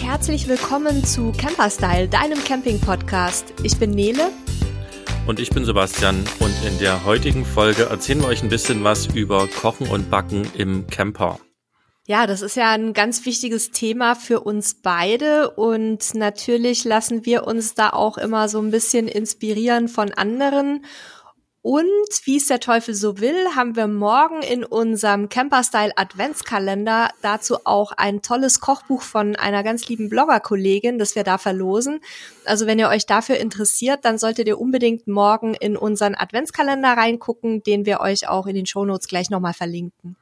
und herzlich willkommen zu Camperstyle, deinem Camping-Podcast. Ich bin Nele. Und ich bin Sebastian und in der heutigen Folge erzählen wir euch ein bisschen was über Kochen und Backen im Camper. Ja, das ist ja ein ganz wichtiges Thema für uns beide und natürlich lassen wir uns da auch immer so ein bisschen inspirieren von anderen und wie es der Teufel so will, haben wir morgen in unserem Camper-Style Adventskalender dazu auch ein tolles Kochbuch von einer ganz lieben Blogger-Kollegin, das wir da verlosen. Also wenn ihr euch dafür interessiert, dann solltet ihr unbedingt morgen in unseren Adventskalender reingucken, den wir euch auch in den Shownotes gleich nochmal verlinken.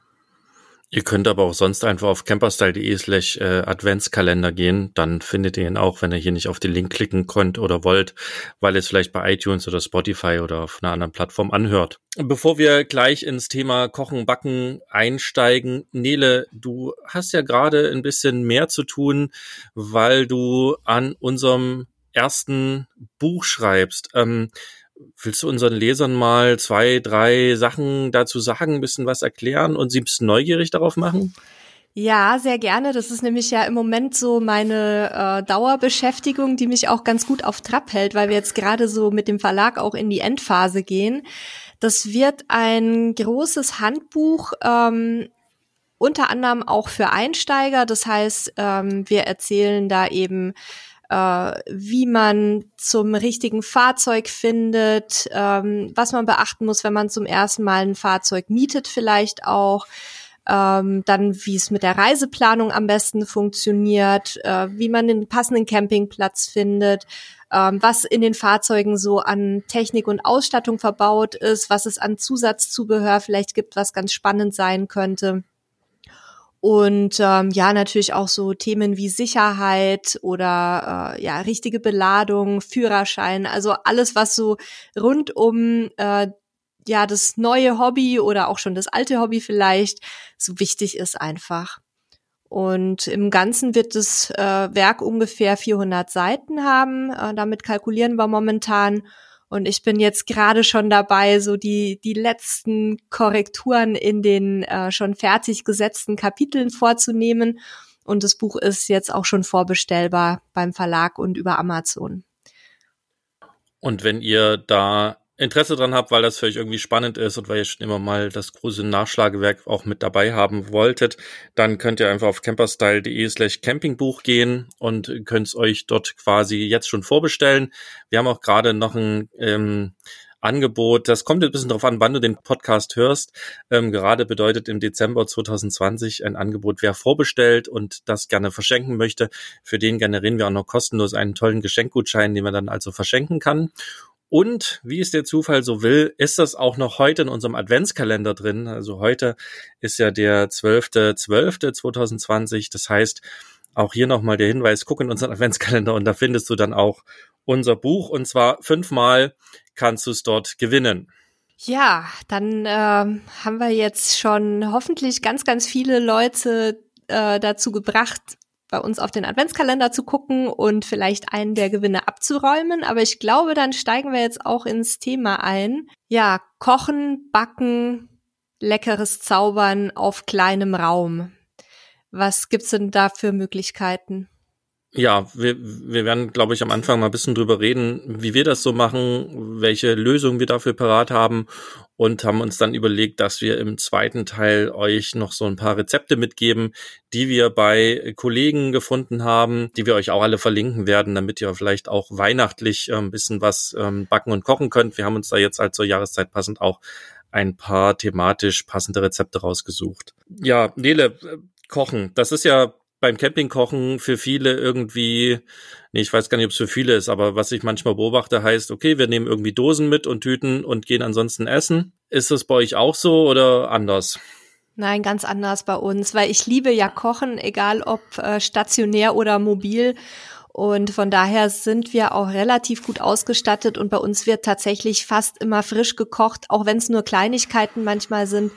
Ihr könnt aber auch sonst einfach auf camperstyle.de slash äh, Adventskalender gehen. Dann findet ihr ihn auch, wenn ihr hier nicht auf den Link klicken könnt oder wollt, weil ihr es vielleicht bei iTunes oder Spotify oder auf einer anderen Plattform anhört. Bevor wir gleich ins Thema Kochen, Backen einsteigen, Nele, du hast ja gerade ein bisschen mehr zu tun, weil du an unserem ersten Buch schreibst. Ähm, Willst du unseren Lesern mal zwei, drei Sachen dazu sagen, ein bisschen was erklären und sie ein bisschen neugierig darauf machen? Ja, sehr gerne. Das ist nämlich ja im Moment so meine äh, Dauerbeschäftigung, die mich auch ganz gut auf Trab hält, weil wir jetzt gerade so mit dem Verlag auch in die Endphase gehen. Das wird ein großes Handbuch, ähm, unter anderem auch für Einsteiger. Das heißt, ähm, wir erzählen da eben äh, wie man zum richtigen Fahrzeug findet, ähm, was man beachten muss, wenn man zum ersten Mal ein Fahrzeug mietet vielleicht auch. Ähm, dann wie es mit der Reiseplanung am besten funktioniert, äh, wie man den passenden Campingplatz findet, ähm, was in den Fahrzeugen so an Technik und Ausstattung verbaut ist, was es an Zusatzzubehör vielleicht gibt, was ganz spannend sein könnte. Und ähm, ja, natürlich auch so Themen wie Sicherheit oder äh, ja, richtige Beladung, Führerschein, also alles, was so rund um äh, ja das neue Hobby oder auch schon das alte Hobby vielleicht so wichtig ist einfach. Und im Ganzen wird das äh, Werk ungefähr 400 Seiten haben. Äh, damit kalkulieren wir momentan. Und ich bin jetzt gerade schon dabei, so die, die letzten Korrekturen in den äh, schon fertig gesetzten Kapiteln vorzunehmen. Und das Buch ist jetzt auch schon vorbestellbar beim Verlag und über Amazon. Und wenn ihr da Interesse dran habt, weil das für euch irgendwie spannend ist und weil ihr schon immer mal das große Nachschlagewerk auch mit dabei haben wolltet, dann könnt ihr einfach auf camperstyle.de slash campingbuch gehen und könnt es euch dort quasi jetzt schon vorbestellen. Wir haben auch gerade noch ein ähm, Angebot. Das kommt ein bisschen darauf an, wann du den Podcast hörst. Ähm, gerade bedeutet im Dezember 2020 ein Angebot, wer vorbestellt und das gerne verschenken möchte. Für den generieren wir auch noch kostenlos einen tollen Geschenkgutschein, den man dann also verschenken kann. Und wie es der Zufall so will, ist das auch noch heute in unserem Adventskalender drin. Also heute ist ja der 12.12.2020. Das heißt, auch hier nochmal der Hinweis, guck in unseren Adventskalender und da findest du dann auch unser Buch. Und zwar fünfmal kannst du es dort gewinnen. Ja, dann äh, haben wir jetzt schon hoffentlich ganz, ganz viele Leute äh, dazu gebracht, bei uns auf den Adventskalender zu gucken und vielleicht einen der Gewinne abzuräumen. Aber ich glaube, dann steigen wir jetzt auch ins Thema ein. Ja, kochen, backen, leckeres Zaubern auf kleinem Raum. Was gibt's denn da für Möglichkeiten? Ja, wir, wir werden, glaube ich, am Anfang mal ein bisschen drüber reden, wie wir das so machen, welche Lösungen wir dafür parat haben und haben uns dann überlegt, dass wir im zweiten Teil euch noch so ein paar Rezepte mitgeben, die wir bei Kollegen gefunden haben, die wir euch auch alle verlinken werden, damit ihr vielleicht auch weihnachtlich äh, ein bisschen was ähm, backen und kochen könnt. Wir haben uns da jetzt halt zur Jahreszeit passend auch ein paar thematisch passende Rezepte rausgesucht. Ja, Nele, äh, kochen, das ist ja beim Campingkochen für viele irgendwie, nee, ich weiß gar nicht, ob es für viele ist, aber was ich manchmal beobachte, heißt, okay, wir nehmen irgendwie Dosen mit und Tüten und gehen ansonsten essen. Ist das bei euch auch so oder anders? Nein, ganz anders bei uns, weil ich liebe ja Kochen, egal ob äh, stationär oder mobil. Und von daher sind wir auch relativ gut ausgestattet und bei uns wird tatsächlich fast immer frisch gekocht, auch wenn es nur Kleinigkeiten manchmal sind.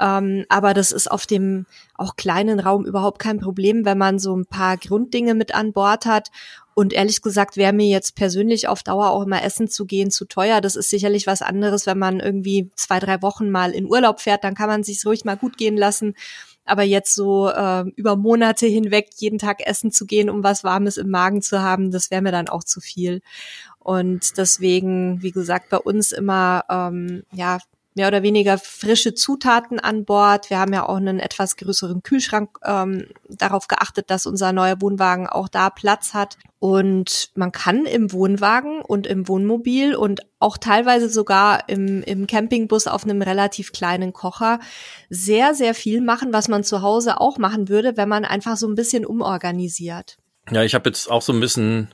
Ähm, aber das ist auf dem auch kleinen Raum überhaupt kein Problem, wenn man so ein paar Grunddinge mit an Bord hat. Und ehrlich gesagt wäre mir jetzt persönlich auf Dauer auch immer essen zu gehen zu teuer. Das ist sicherlich was anderes, wenn man irgendwie zwei, drei Wochen mal in Urlaub fährt, dann kann man sich ruhig mal gut gehen lassen. Aber jetzt so äh, über Monate hinweg jeden Tag essen zu gehen, um was Warmes im Magen zu haben, das wäre mir dann auch zu viel. Und deswegen, wie gesagt, bei uns immer ähm, ja mehr oder weniger frische Zutaten an Bord. Wir haben ja auch einen etwas größeren Kühlschrank, ähm, darauf geachtet, dass unser neuer Wohnwagen auch da Platz hat. Und man kann im Wohnwagen und im Wohnmobil und auch teilweise sogar im, im Campingbus auf einem relativ kleinen Kocher sehr, sehr viel machen, was man zu Hause auch machen würde, wenn man einfach so ein bisschen umorganisiert. Ja, ich habe jetzt auch so ein bisschen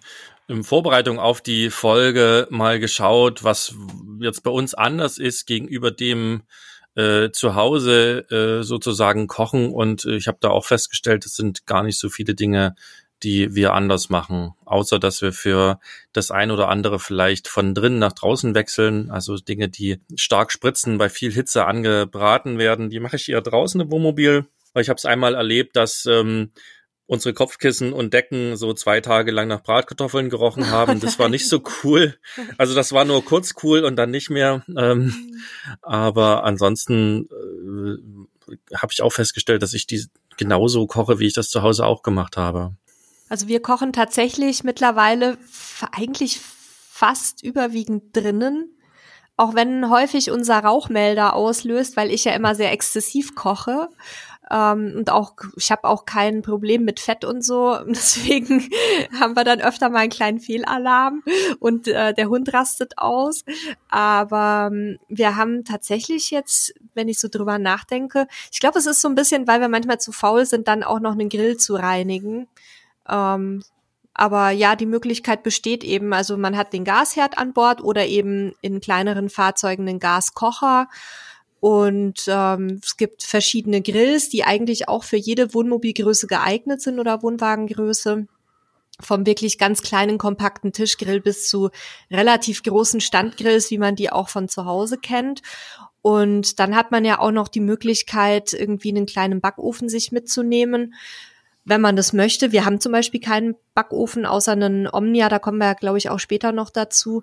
in Vorbereitung auf die Folge mal geschaut, was jetzt bei uns anders ist gegenüber dem äh, zu Hause äh, sozusagen kochen. Und äh, ich habe da auch festgestellt, es sind gar nicht so viele Dinge, die wir anders machen, außer dass wir für das ein oder andere vielleicht von drinnen nach draußen wechseln, also Dinge, die stark spritzen, bei viel Hitze angebraten werden, die mache ich eher draußen im Wohnmobil, weil ich habe es einmal erlebt, dass ähm, unsere Kopfkissen und Decken so zwei Tage lang nach Bratkartoffeln gerochen haben. Das war nicht so cool. Also das war nur kurz cool und dann nicht mehr. Ähm, aber ansonsten äh, habe ich auch festgestellt, dass ich die genauso koche, wie ich das zu Hause auch gemacht habe. Also wir kochen tatsächlich mittlerweile eigentlich fast überwiegend drinnen. Auch wenn häufig unser Rauchmelder auslöst, weil ich ja immer sehr exzessiv koche. Ähm, und auch, ich habe auch kein Problem mit Fett und so. Deswegen haben wir dann öfter mal einen kleinen Fehlalarm und äh, der Hund rastet aus. Aber ähm, wir haben tatsächlich jetzt, wenn ich so drüber nachdenke, ich glaube, es ist so ein bisschen, weil wir manchmal zu faul sind, dann auch noch einen Grill zu reinigen. Ähm, aber ja, die Möglichkeit besteht eben, also man hat den Gasherd an Bord oder eben in kleineren Fahrzeugen den Gaskocher. Und ähm, es gibt verschiedene Grills, die eigentlich auch für jede Wohnmobilgröße geeignet sind oder Wohnwagengröße. Vom wirklich ganz kleinen, kompakten Tischgrill bis zu relativ großen Standgrills, wie man die auch von zu Hause kennt. Und dann hat man ja auch noch die Möglichkeit, irgendwie einen kleinen Backofen sich mitzunehmen wenn man das möchte. Wir haben zum Beispiel keinen Backofen außer einen Omnia, da kommen wir ja, glaube ich, auch später noch dazu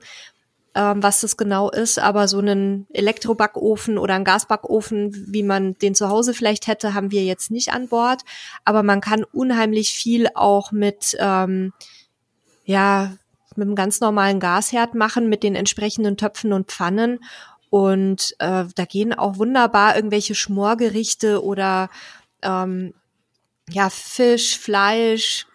ähm, was das genau ist, aber so einen Elektrobackofen oder einen Gasbackofen, wie man den zu Hause vielleicht hätte, haben wir jetzt nicht an Bord. Aber man kann unheimlich viel auch mit, ähm, ja, mit einem ganz normalen Gasherd machen, mit den entsprechenden Töpfen und Pfannen. Und äh, da gehen auch wunderbar irgendwelche Schmorgerichte oder ähm, ja, Fisch, Fleisch,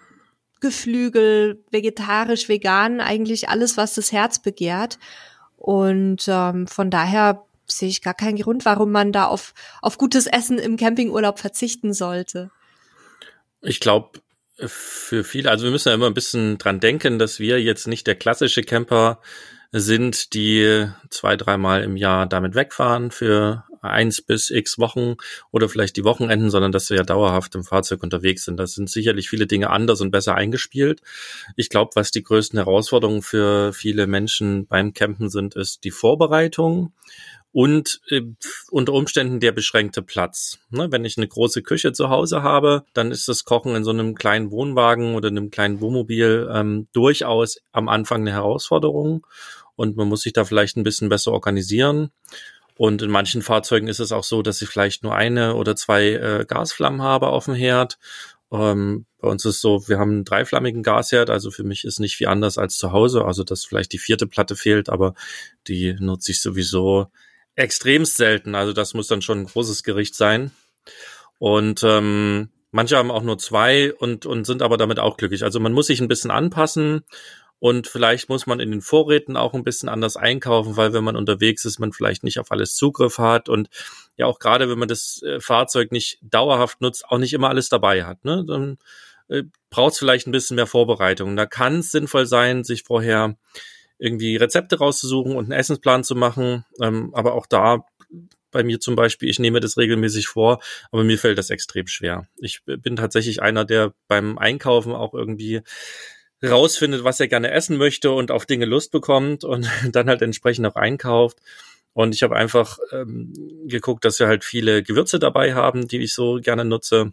Geflügel, vegetarisch, vegan, eigentlich alles, was das Herz begehrt. Und ähm, von daher sehe ich gar keinen Grund, warum man da auf, auf gutes Essen im Campingurlaub verzichten sollte. Ich glaube, für viele, also wir müssen ja immer ein bisschen dran denken, dass wir jetzt nicht der klassische Camper sind, die zwei, dreimal im Jahr damit wegfahren für eins bis x Wochen oder vielleicht die Wochenenden, sondern dass wir ja dauerhaft im Fahrzeug unterwegs sind. Da sind sicherlich viele Dinge anders und besser eingespielt. Ich glaube, was die größten Herausforderungen für viele Menschen beim Campen sind, ist die Vorbereitung und äh, unter Umständen der beschränkte Platz. Ne, wenn ich eine große Küche zu Hause habe, dann ist das Kochen in so einem kleinen Wohnwagen oder einem kleinen Wohnmobil ähm, durchaus am Anfang eine Herausforderung und man muss sich da vielleicht ein bisschen besser organisieren. Und in manchen Fahrzeugen ist es auch so, dass ich vielleicht nur eine oder zwei äh, Gasflammen habe auf dem Herd. Ähm, bei uns ist so, wir haben einen dreiflammigen Gasherd, also für mich ist nicht viel anders als zu Hause. Also dass vielleicht die vierte Platte fehlt, aber die nutze ich sowieso extremst selten. Also das muss dann schon ein großes Gericht sein. Und ähm, manche haben auch nur zwei und, und sind aber damit auch glücklich. Also man muss sich ein bisschen anpassen und vielleicht muss man in den Vorräten auch ein bisschen anders einkaufen, weil wenn man unterwegs ist, man vielleicht nicht auf alles Zugriff hat und ja auch gerade, wenn man das äh, Fahrzeug nicht dauerhaft nutzt, auch nicht immer alles dabei hat. Ne? Dann äh, braucht es vielleicht ein bisschen mehr Vorbereitung. Da kann es sinnvoll sein, sich vorher irgendwie Rezepte rauszusuchen und einen Essensplan zu machen. Ähm, aber auch da bei mir zum Beispiel, ich nehme das regelmäßig vor, aber mir fällt das extrem schwer. Ich bin tatsächlich einer, der beim Einkaufen auch irgendwie rausfindet, was er gerne essen möchte und auf Dinge Lust bekommt und dann halt entsprechend auch einkauft. Und ich habe einfach ähm, geguckt, dass wir halt viele Gewürze dabei haben, die ich so gerne nutze.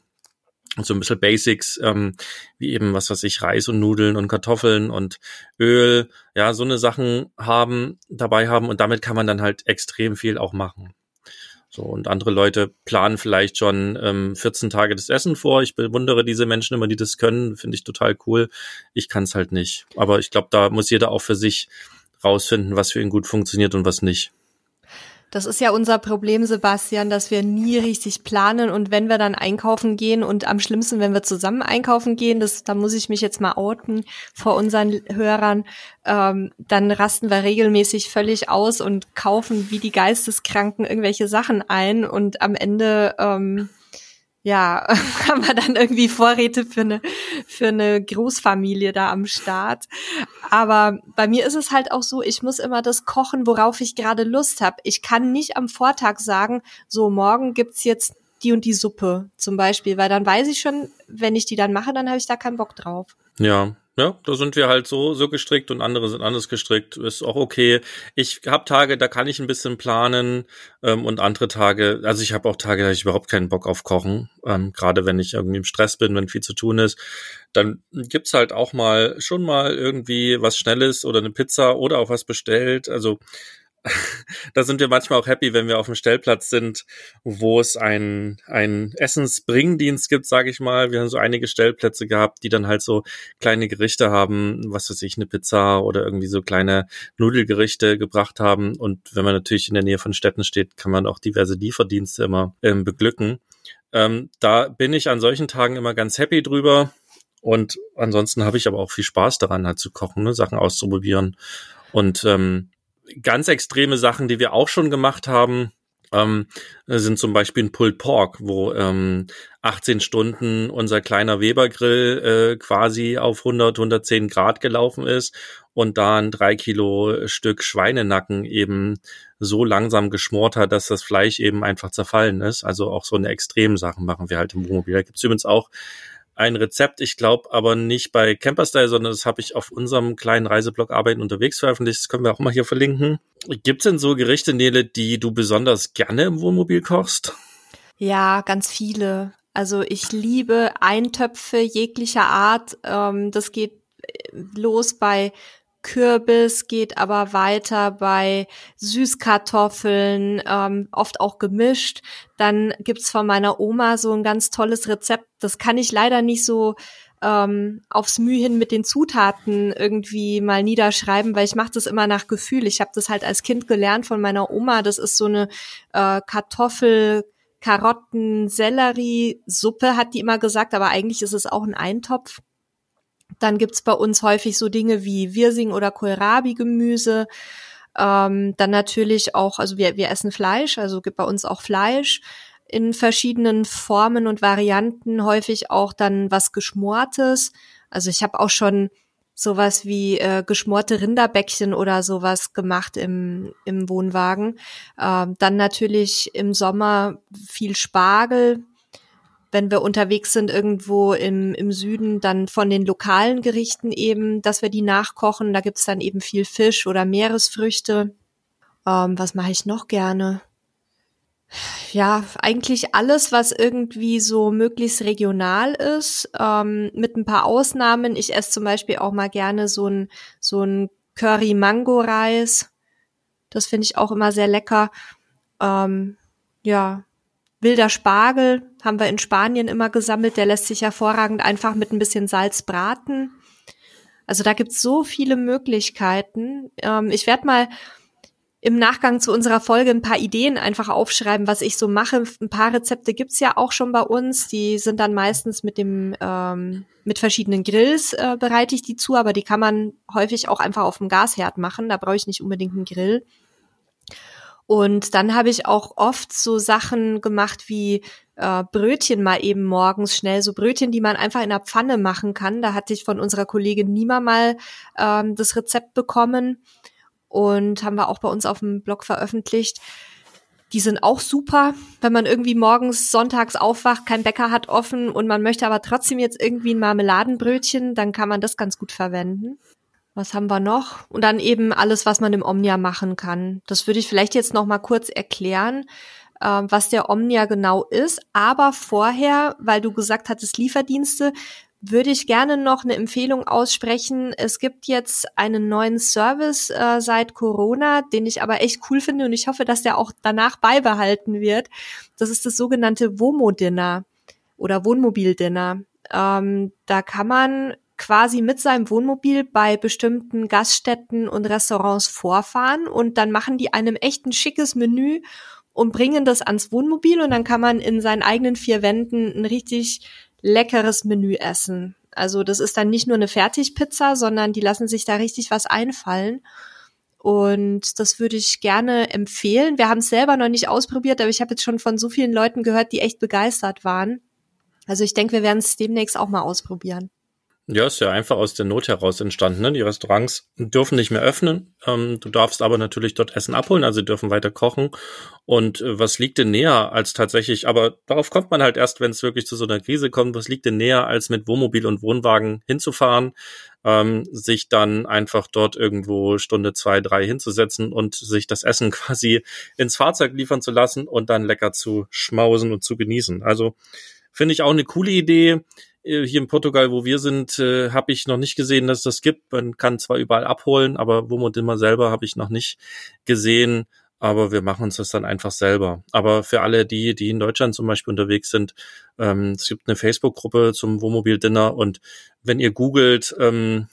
Und so ein bisschen Basics, ähm, wie eben, was weiß ich, Reis und Nudeln und Kartoffeln und Öl, ja, so eine Sachen haben, dabei haben und damit kann man dann halt extrem viel auch machen. So, und andere Leute planen vielleicht schon ähm, 14 Tage das Essen vor. Ich bewundere diese Menschen immer, die das können. Finde ich total cool. Ich kann es halt nicht. Aber ich glaube, da muss jeder auch für sich rausfinden, was für ihn gut funktioniert und was nicht. Das ist ja unser Problem, Sebastian, dass wir nie richtig planen. Und wenn wir dann einkaufen gehen und am schlimmsten, wenn wir zusammen einkaufen gehen, das, da muss ich mich jetzt mal outen vor unseren Hörern, ähm, dann rasten wir regelmäßig völlig aus und kaufen wie die Geisteskranken irgendwelche Sachen ein. Und am Ende ähm, ja, haben wir dann irgendwie Vorräte für eine, für eine Großfamilie da am Start. Aber bei mir ist es halt auch so, ich muss immer das kochen, worauf ich gerade Lust habe. Ich kann nicht am Vortag sagen, so morgen gibt's jetzt die und die Suppe zum Beispiel, weil dann weiß ich schon, wenn ich die dann mache, dann habe ich da keinen Bock drauf. Ja, ja, da sind wir halt so so gestrickt und andere sind anders gestrickt. Ist auch okay. Ich habe Tage, da kann ich ein bisschen planen ähm, und andere Tage, also ich habe auch Tage, da habe ich überhaupt keinen Bock auf Kochen. Ähm, Gerade wenn ich irgendwie im Stress bin, wenn viel zu tun ist, dann gibt's halt auch mal schon mal irgendwie was Schnelles oder eine Pizza oder auch was bestellt. Also da sind wir manchmal auch happy, wenn wir auf dem Stellplatz sind, wo es ein, ein Essensbringdienst gibt, sage ich mal. Wir haben so einige Stellplätze gehabt, die dann halt so kleine Gerichte haben, was weiß ich, eine Pizza oder irgendwie so kleine Nudelgerichte gebracht haben. Und wenn man natürlich in der Nähe von Städten steht, kann man auch diverse Lieferdienste immer ähm, beglücken. Ähm, da bin ich an solchen Tagen immer ganz happy drüber. Und ansonsten habe ich aber auch viel Spaß daran, halt zu kochen, ne, Sachen auszuprobieren. Und ähm, ganz extreme Sachen, die wir auch schon gemacht haben, ähm, sind zum Beispiel ein Pulled Pork, wo ähm, 18 Stunden unser kleiner Webergrill äh, quasi auf 100, 110 Grad gelaufen ist und da ein drei Kilo Stück Schweinenacken eben so langsam geschmort hat, dass das Fleisch eben einfach zerfallen ist. Also auch so eine extremen Sachen machen wir halt im Wohnmobil. Da gibt's übrigens auch ein Rezept, ich glaube aber nicht bei Camperstyle, sondern das habe ich auf unserem kleinen Reiseblog Arbeiten unterwegs veröffentlicht. Das können wir auch mal hier verlinken. Gibt es denn so Gerichte, Nele, die du besonders gerne im Wohnmobil kochst? Ja, ganz viele. Also ich liebe Eintöpfe jeglicher Art. Ähm, das geht los bei Kürbis, geht aber weiter bei Süßkartoffeln, ähm, oft auch gemischt. Dann gibt's von meiner Oma so ein ganz tolles Rezept. Das kann ich leider nicht so ähm, aufs Mühe hin mit den Zutaten irgendwie mal niederschreiben, weil ich mache das immer nach Gefühl. Ich habe das halt als Kind gelernt von meiner Oma. Das ist so eine äh, Kartoffel, Karotten, Sellerie, Suppe, hat die immer gesagt, aber eigentlich ist es auch ein Eintopf. Dann gibt's bei uns häufig so Dinge wie Wirsing oder Kohlrabi-Gemüse. Ähm, dann natürlich auch, also wir, wir essen Fleisch, also gibt bei uns auch Fleisch in verschiedenen Formen und Varianten, häufig auch dann was Geschmortes. Also ich habe auch schon sowas wie äh, geschmorte Rinderbäckchen oder sowas gemacht im, im Wohnwagen. Ähm, dann natürlich im Sommer viel Spargel, wenn wir unterwegs sind irgendwo im, im Süden, dann von den lokalen Gerichten eben, dass wir die nachkochen. Da gibt's dann eben viel Fisch oder Meeresfrüchte. Ähm, was mache ich noch gerne? Ja, eigentlich alles, was irgendwie so möglichst regional ist, ähm, mit ein paar Ausnahmen. Ich esse zum Beispiel auch mal gerne so ein, so ein Curry-Mango-Reis. Das finde ich auch immer sehr lecker. Ähm, ja, Wilder Spargel haben wir in Spanien immer gesammelt. Der lässt sich hervorragend einfach mit ein bisschen Salz braten. Also da gibt's so viele Möglichkeiten. Ähm, ich werde mal im Nachgang zu unserer Folge ein paar Ideen einfach aufschreiben, was ich so mache. Ein paar Rezepte gibt's ja auch schon bei uns. Die sind dann meistens mit dem ähm, mit verschiedenen Grills äh, bereite ich die zu, aber die kann man häufig auch einfach auf dem Gasherd machen. Da brauche ich nicht unbedingt einen Grill. Und dann habe ich auch oft so Sachen gemacht wie äh, Brötchen mal eben morgens schnell, so Brötchen, die man einfach in der Pfanne machen kann. Da hatte ich von unserer Kollegin Nima mal ähm, das Rezept bekommen und haben wir auch bei uns auf dem Blog veröffentlicht. Die sind auch super, wenn man irgendwie morgens, sonntags aufwacht, kein Bäcker hat offen und man möchte aber trotzdem jetzt irgendwie ein Marmeladenbrötchen, dann kann man das ganz gut verwenden. Was haben wir noch? Und dann eben alles, was man im Omnia machen kann. Das würde ich vielleicht jetzt noch mal kurz erklären, äh, was der Omnia genau ist. Aber vorher, weil du gesagt hattest Lieferdienste, würde ich gerne noch eine Empfehlung aussprechen. Es gibt jetzt einen neuen Service äh, seit Corona, den ich aber echt cool finde und ich hoffe, dass der auch danach beibehalten wird. Das ist das sogenannte Womo-Dinner oder Wohnmobil-Dinner. Ähm, da kann man quasi mit seinem Wohnmobil bei bestimmten Gaststätten und Restaurants vorfahren und dann machen die einem echt ein schickes Menü und bringen das ans Wohnmobil und dann kann man in seinen eigenen vier Wänden ein richtig leckeres Menü essen. Also das ist dann nicht nur eine Fertigpizza, sondern die lassen sich da richtig was einfallen. Und das würde ich gerne empfehlen. Wir haben es selber noch nicht ausprobiert, aber ich habe jetzt schon von so vielen Leuten gehört, die echt begeistert waren. Also ich denke, wir werden es demnächst auch mal ausprobieren. Ja, ist ja einfach aus der Not heraus entstanden. Ne? Die Restaurants dürfen nicht mehr öffnen. Ähm, du darfst aber natürlich dort Essen abholen, also dürfen weiter kochen. Und äh, was liegt denn näher als tatsächlich, aber darauf kommt man halt erst, wenn es wirklich zu so einer Krise kommt, was liegt denn näher, als mit Wohnmobil und Wohnwagen hinzufahren, ähm, sich dann einfach dort irgendwo Stunde zwei, drei hinzusetzen und sich das Essen quasi ins Fahrzeug liefern zu lassen und dann lecker zu schmausen und zu genießen. Also finde ich auch eine coole Idee hier in Portugal, wo wir sind, äh, habe ich noch nicht gesehen, dass das gibt. Man kann zwar überall abholen, aber Womod immer selber habe ich noch nicht gesehen. Aber wir machen uns das dann einfach selber. Aber für alle die, die in Deutschland zum Beispiel unterwegs sind, ähm, es gibt eine Facebook-Gruppe zum Wohnmobil-Dinner und wenn ihr googelt, ähm,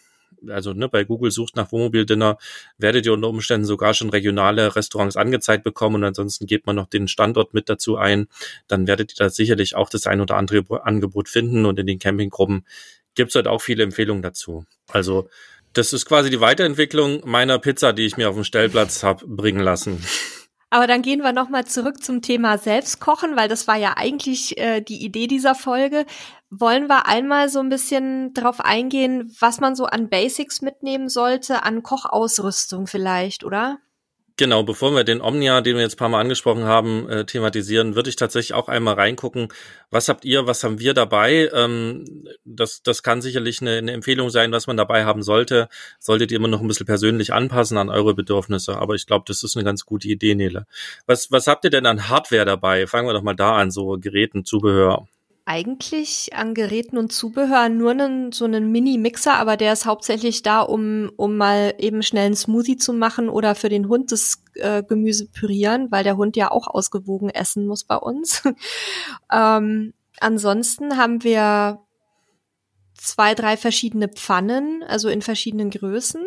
also ne, bei Google sucht nach Wohnmobil-Dinner, werdet ihr unter Umständen sogar schon regionale Restaurants angezeigt bekommen und ansonsten gebt man noch den Standort mit dazu ein. Dann werdet ihr da sicherlich auch das ein oder andere Angebot finden und in den Campinggruppen gibt es halt auch viele Empfehlungen dazu. Also das ist quasi die Weiterentwicklung meiner Pizza, die ich mir auf dem Stellplatz habe bringen lassen. Aber dann gehen wir nochmal zurück zum Thema Selbstkochen, weil das war ja eigentlich äh, die Idee dieser Folge. Wollen wir einmal so ein bisschen drauf eingehen, was man so an Basics mitnehmen sollte, an Kochausrüstung vielleicht, oder? Genau, bevor wir den Omnia, den wir jetzt ein paar Mal angesprochen haben, äh, thematisieren, würde ich tatsächlich auch einmal reingucken, was habt ihr, was haben wir dabei? Ähm, das, das kann sicherlich eine, eine Empfehlung sein, was man dabei haben sollte. Solltet ihr immer noch ein bisschen persönlich anpassen an eure Bedürfnisse, aber ich glaube, das ist eine ganz gute Idee, Nele. Was, was habt ihr denn an Hardware dabei? Fangen wir doch mal da an, so Geräten, Zubehör eigentlich an Geräten und Zubehör nur einen, so einen Mini-Mixer, aber der ist hauptsächlich da, um, um mal eben schnell einen Smoothie zu machen oder für den Hund das äh, Gemüse pürieren, weil der Hund ja auch ausgewogen essen muss bei uns. ähm, ansonsten haben wir zwei, drei verschiedene Pfannen, also in verschiedenen Größen.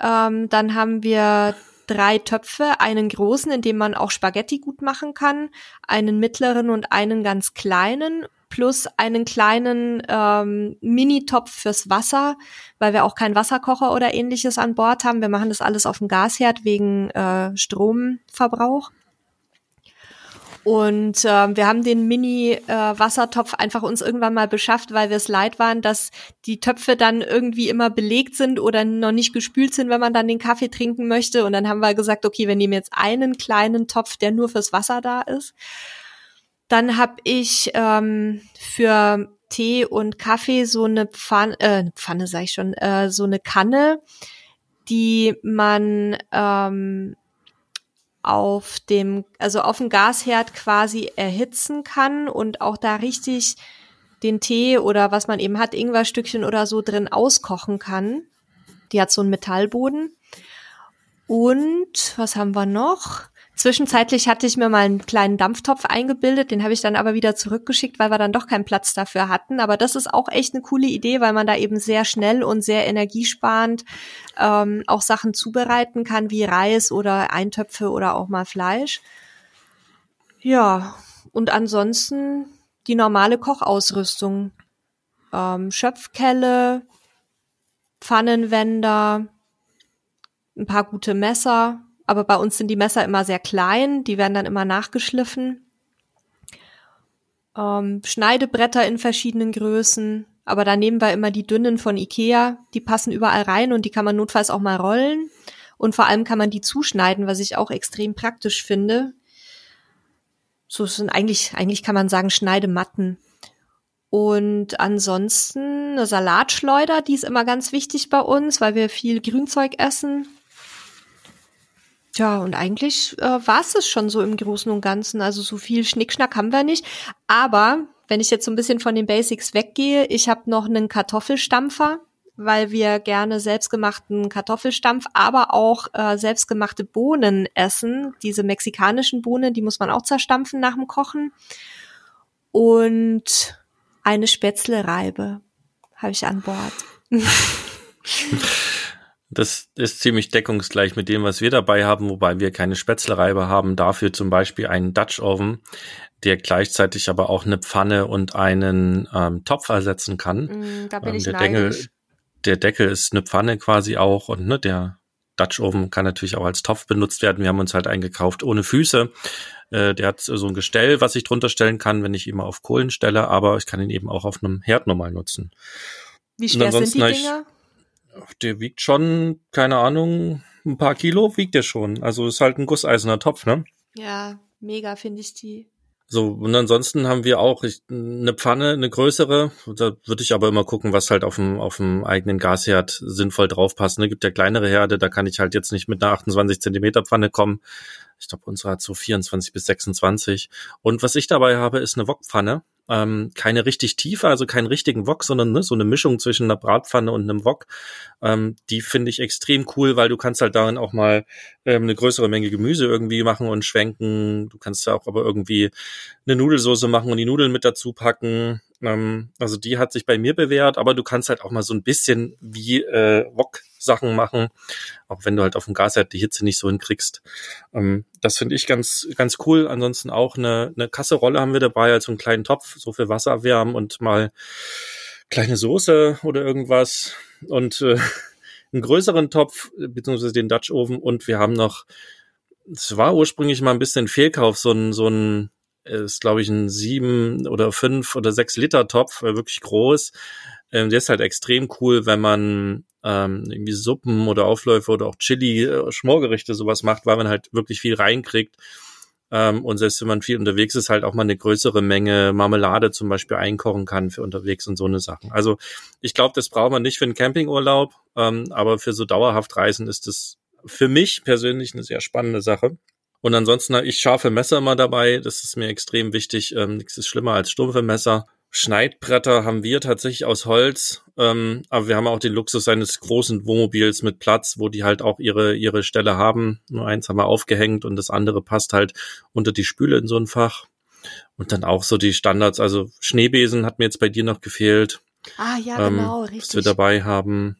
Ähm, dann haben wir drei Töpfe, einen großen, in dem man auch Spaghetti gut machen kann, einen mittleren und einen ganz kleinen plus einen kleinen ähm, Mini-Topf fürs Wasser, weil wir auch keinen Wasserkocher oder ähnliches an Bord haben. Wir machen das alles auf dem Gasherd wegen äh, Stromverbrauch. Und äh, wir haben den Mini-Wassertopf äh, einfach uns irgendwann mal beschafft, weil wir es leid waren, dass die Töpfe dann irgendwie immer belegt sind oder noch nicht gespült sind, wenn man dann den Kaffee trinken möchte. Und dann haben wir gesagt, okay, wir nehmen jetzt einen kleinen Topf, der nur fürs Wasser da ist. Dann habe ich ähm, für Tee und Kaffee so eine Pfanne, äh, Pfanne sag ich schon, äh, so eine Kanne, die man ähm, auf dem, also auf dem Gasherd quasi erhitzen kann und auch da richtig den Tee oder was man eben hat, Ingwerstückchen oder so drin auskochen kann. Die hat so einen Metallboden. Und was haben wir noch? Zwischenzeitlich hatte ich mir mal einen kleinen Dampftopf eingebildet, den habe ich dann aber wieder zurückgeschickt, weil wir dann doch keinen Platz dafür hatten. Aber das ist auch echt eine coole Idee, weil man da eben sehr schnell und sehr energiesparend ähm, auch Sachen zubereiten kann, wie Reis oder Eintöpfe oder auch mal Fleisch. Ja, und ansonsten die normale Kochausrüstung. Ähm, Schöpfkelle, Pfannenwender, ein paar gute Messer, aber bei uns sind die Messer immer sehr klein, die werden dann immer nachgeschliffen. Ähm, Schneidebretter in verschiedenen Größen, aber da nehmen wir immer die dünnen von Ikea, die passen überall rein und die kann man notfalls auch mal rollen. Und vor allem kann man die zuschneiden, was ich auch extrem praktisch finde. So sind eigentlich, eigentlich kann man sagen Schneidematten. Und ansonsten eine Salatschleuder, die ist immer ganz wichtig bei uns, weil wir viel Grünzeug essen. Tja, und eigentlich äh, war es schon so im Großen und Ganzen. Also so viel Schnickschnack haben wir nicht. Aber wenn ich jetzt so ein bisschen von den Basics weggehe, ich habe noch einen Kartoffelstampfer, weil wir gerne selbstgemachten Kartoffelstampf, aber auch äh, selbstgemachte Bohnen essen. Diese mexikanischen Bohnen, die muss man auch zerstampfen nach dem Kochen. Und eine Spätzlereibe habe ich an Bord. Das ist ziemlich deckungsgleich mit dem, was wir dabei haben, wobei wir keine Spätzlereibe haben. Dafür zum Beispiel einen Dutch Oven, der gleichzeitig aber auch eine Pfanne und einen ähm, Topf ersetzen kann. Mm, da bin ähm, ich der Deckel, der Deckel ist eine Pfanne quasi auch und ne, der Dutch Oven kann natürlich auch als Topf benutzt werden. Wir haben uns halt eingekauft ohne Füße. Äh, der hat so ein Gestell, was ich drunter stellen kann, wenn ich ihn mal auf Kohlen stelle, aber ich kann ihn eben auch auf einem Herd normal nutzen. Wie schwer sind die Dinger? Der wiegt schon, keine Ahnung, ein paar Kilo wiegt der schon. Also ist halt ein gusseiserner Topf, ne? Ja, mega finde ich die. So, und ansonsten haben wir auch eine Pfanne, eine größere. Da würde ich aber immer gucken, was halt auf dem, auf dem eigenen Gasherd sinnvoll draufpasst. Ne? Gibt ja kleinere Herde, da kann ich halt jetzt nicht mit einer 28 Zentimeter Pfanne kommen. Ich glaube, unsere hat so 24 bis 26. Und was ich dabei habe, ist eine Wokpfanne ähm, keine richtig tiefe, also keinen richtigen Wok, sondern ne, so eine Mischung zwischen einer Bratpfanne und einem Wok. Ähm, die finde ich extrem cool, weil du kannst halt darin auch mal ähm, eine größere Menge Gemüse irgendwie machen und schwenken. Du kannst ja auch aber irgendwie eine Nudelsoße machen und die Nudeln mit dazu packen. Ähm, also die hat sich bei mir bewährt, aber du kannst halt auch mal so ein bisschen wie äh, Wok Sachen machen, auch wenn du halt auf dem Gasherd die Hitze nicht so hinkriegst. Ähm, das finde ich ganz, ganz cool. Ansonsten auch eine, eine Kasserolle haben wir dabei, also einen kleinen Topf, so für Wasser wärmen und mal kleine Soße oder irgendwas und äh, einen größeren Topf, beziehungsweise den Dutch Oven und wir haben noch, es war ursprünglich mal ein bisschen Fehlkauf, so ein, so ein ist, glaube ich, ein sieben oder fünf oder sechs Liter Topf, äh, wirklich groß. Ähm, der ist halt extrem cool, wenn man ähm, irgendwie Suppen oder Aufläufe oder auch Chili, äh, Schmorgerichte sowas macht, weil man halt wirklich viel reinkriegt. Ähm, und selbst wenn man viel unterwegs ist, halt auch mal eine größere Menge Marmelade zum Beispiel einkochen kann für unterwegs und so eine Sachen. Also ich glaube, das braucht man nicht für einen Campingurlaub, ähm, aber für so dauerhaft Reisen ist es für mich persönlich eine sehr spannende Sache. Und ansonsten habe ich scharfe Messer immer dabei. Das ist mir extrem wichtig. Ähm, nichts ist schlimmer als stumpfe Messer. Schneidbretter haben wir tatsächlich aus Holz, ähm, aber wir haben auch den Luxus eines großen Wohnmobils mit Platz, wo die halt auch ihre ihre Stelle haben. Nur eins haben wir aufgehängt und das andere passt halt unter die Spüle in so ein Fach. Und dann auch so die Standards, also Schneebesen hat mir jetzt bei dir noch gefehlt. Ah ja, ähm, genau, richtig. Was wir dabei haben.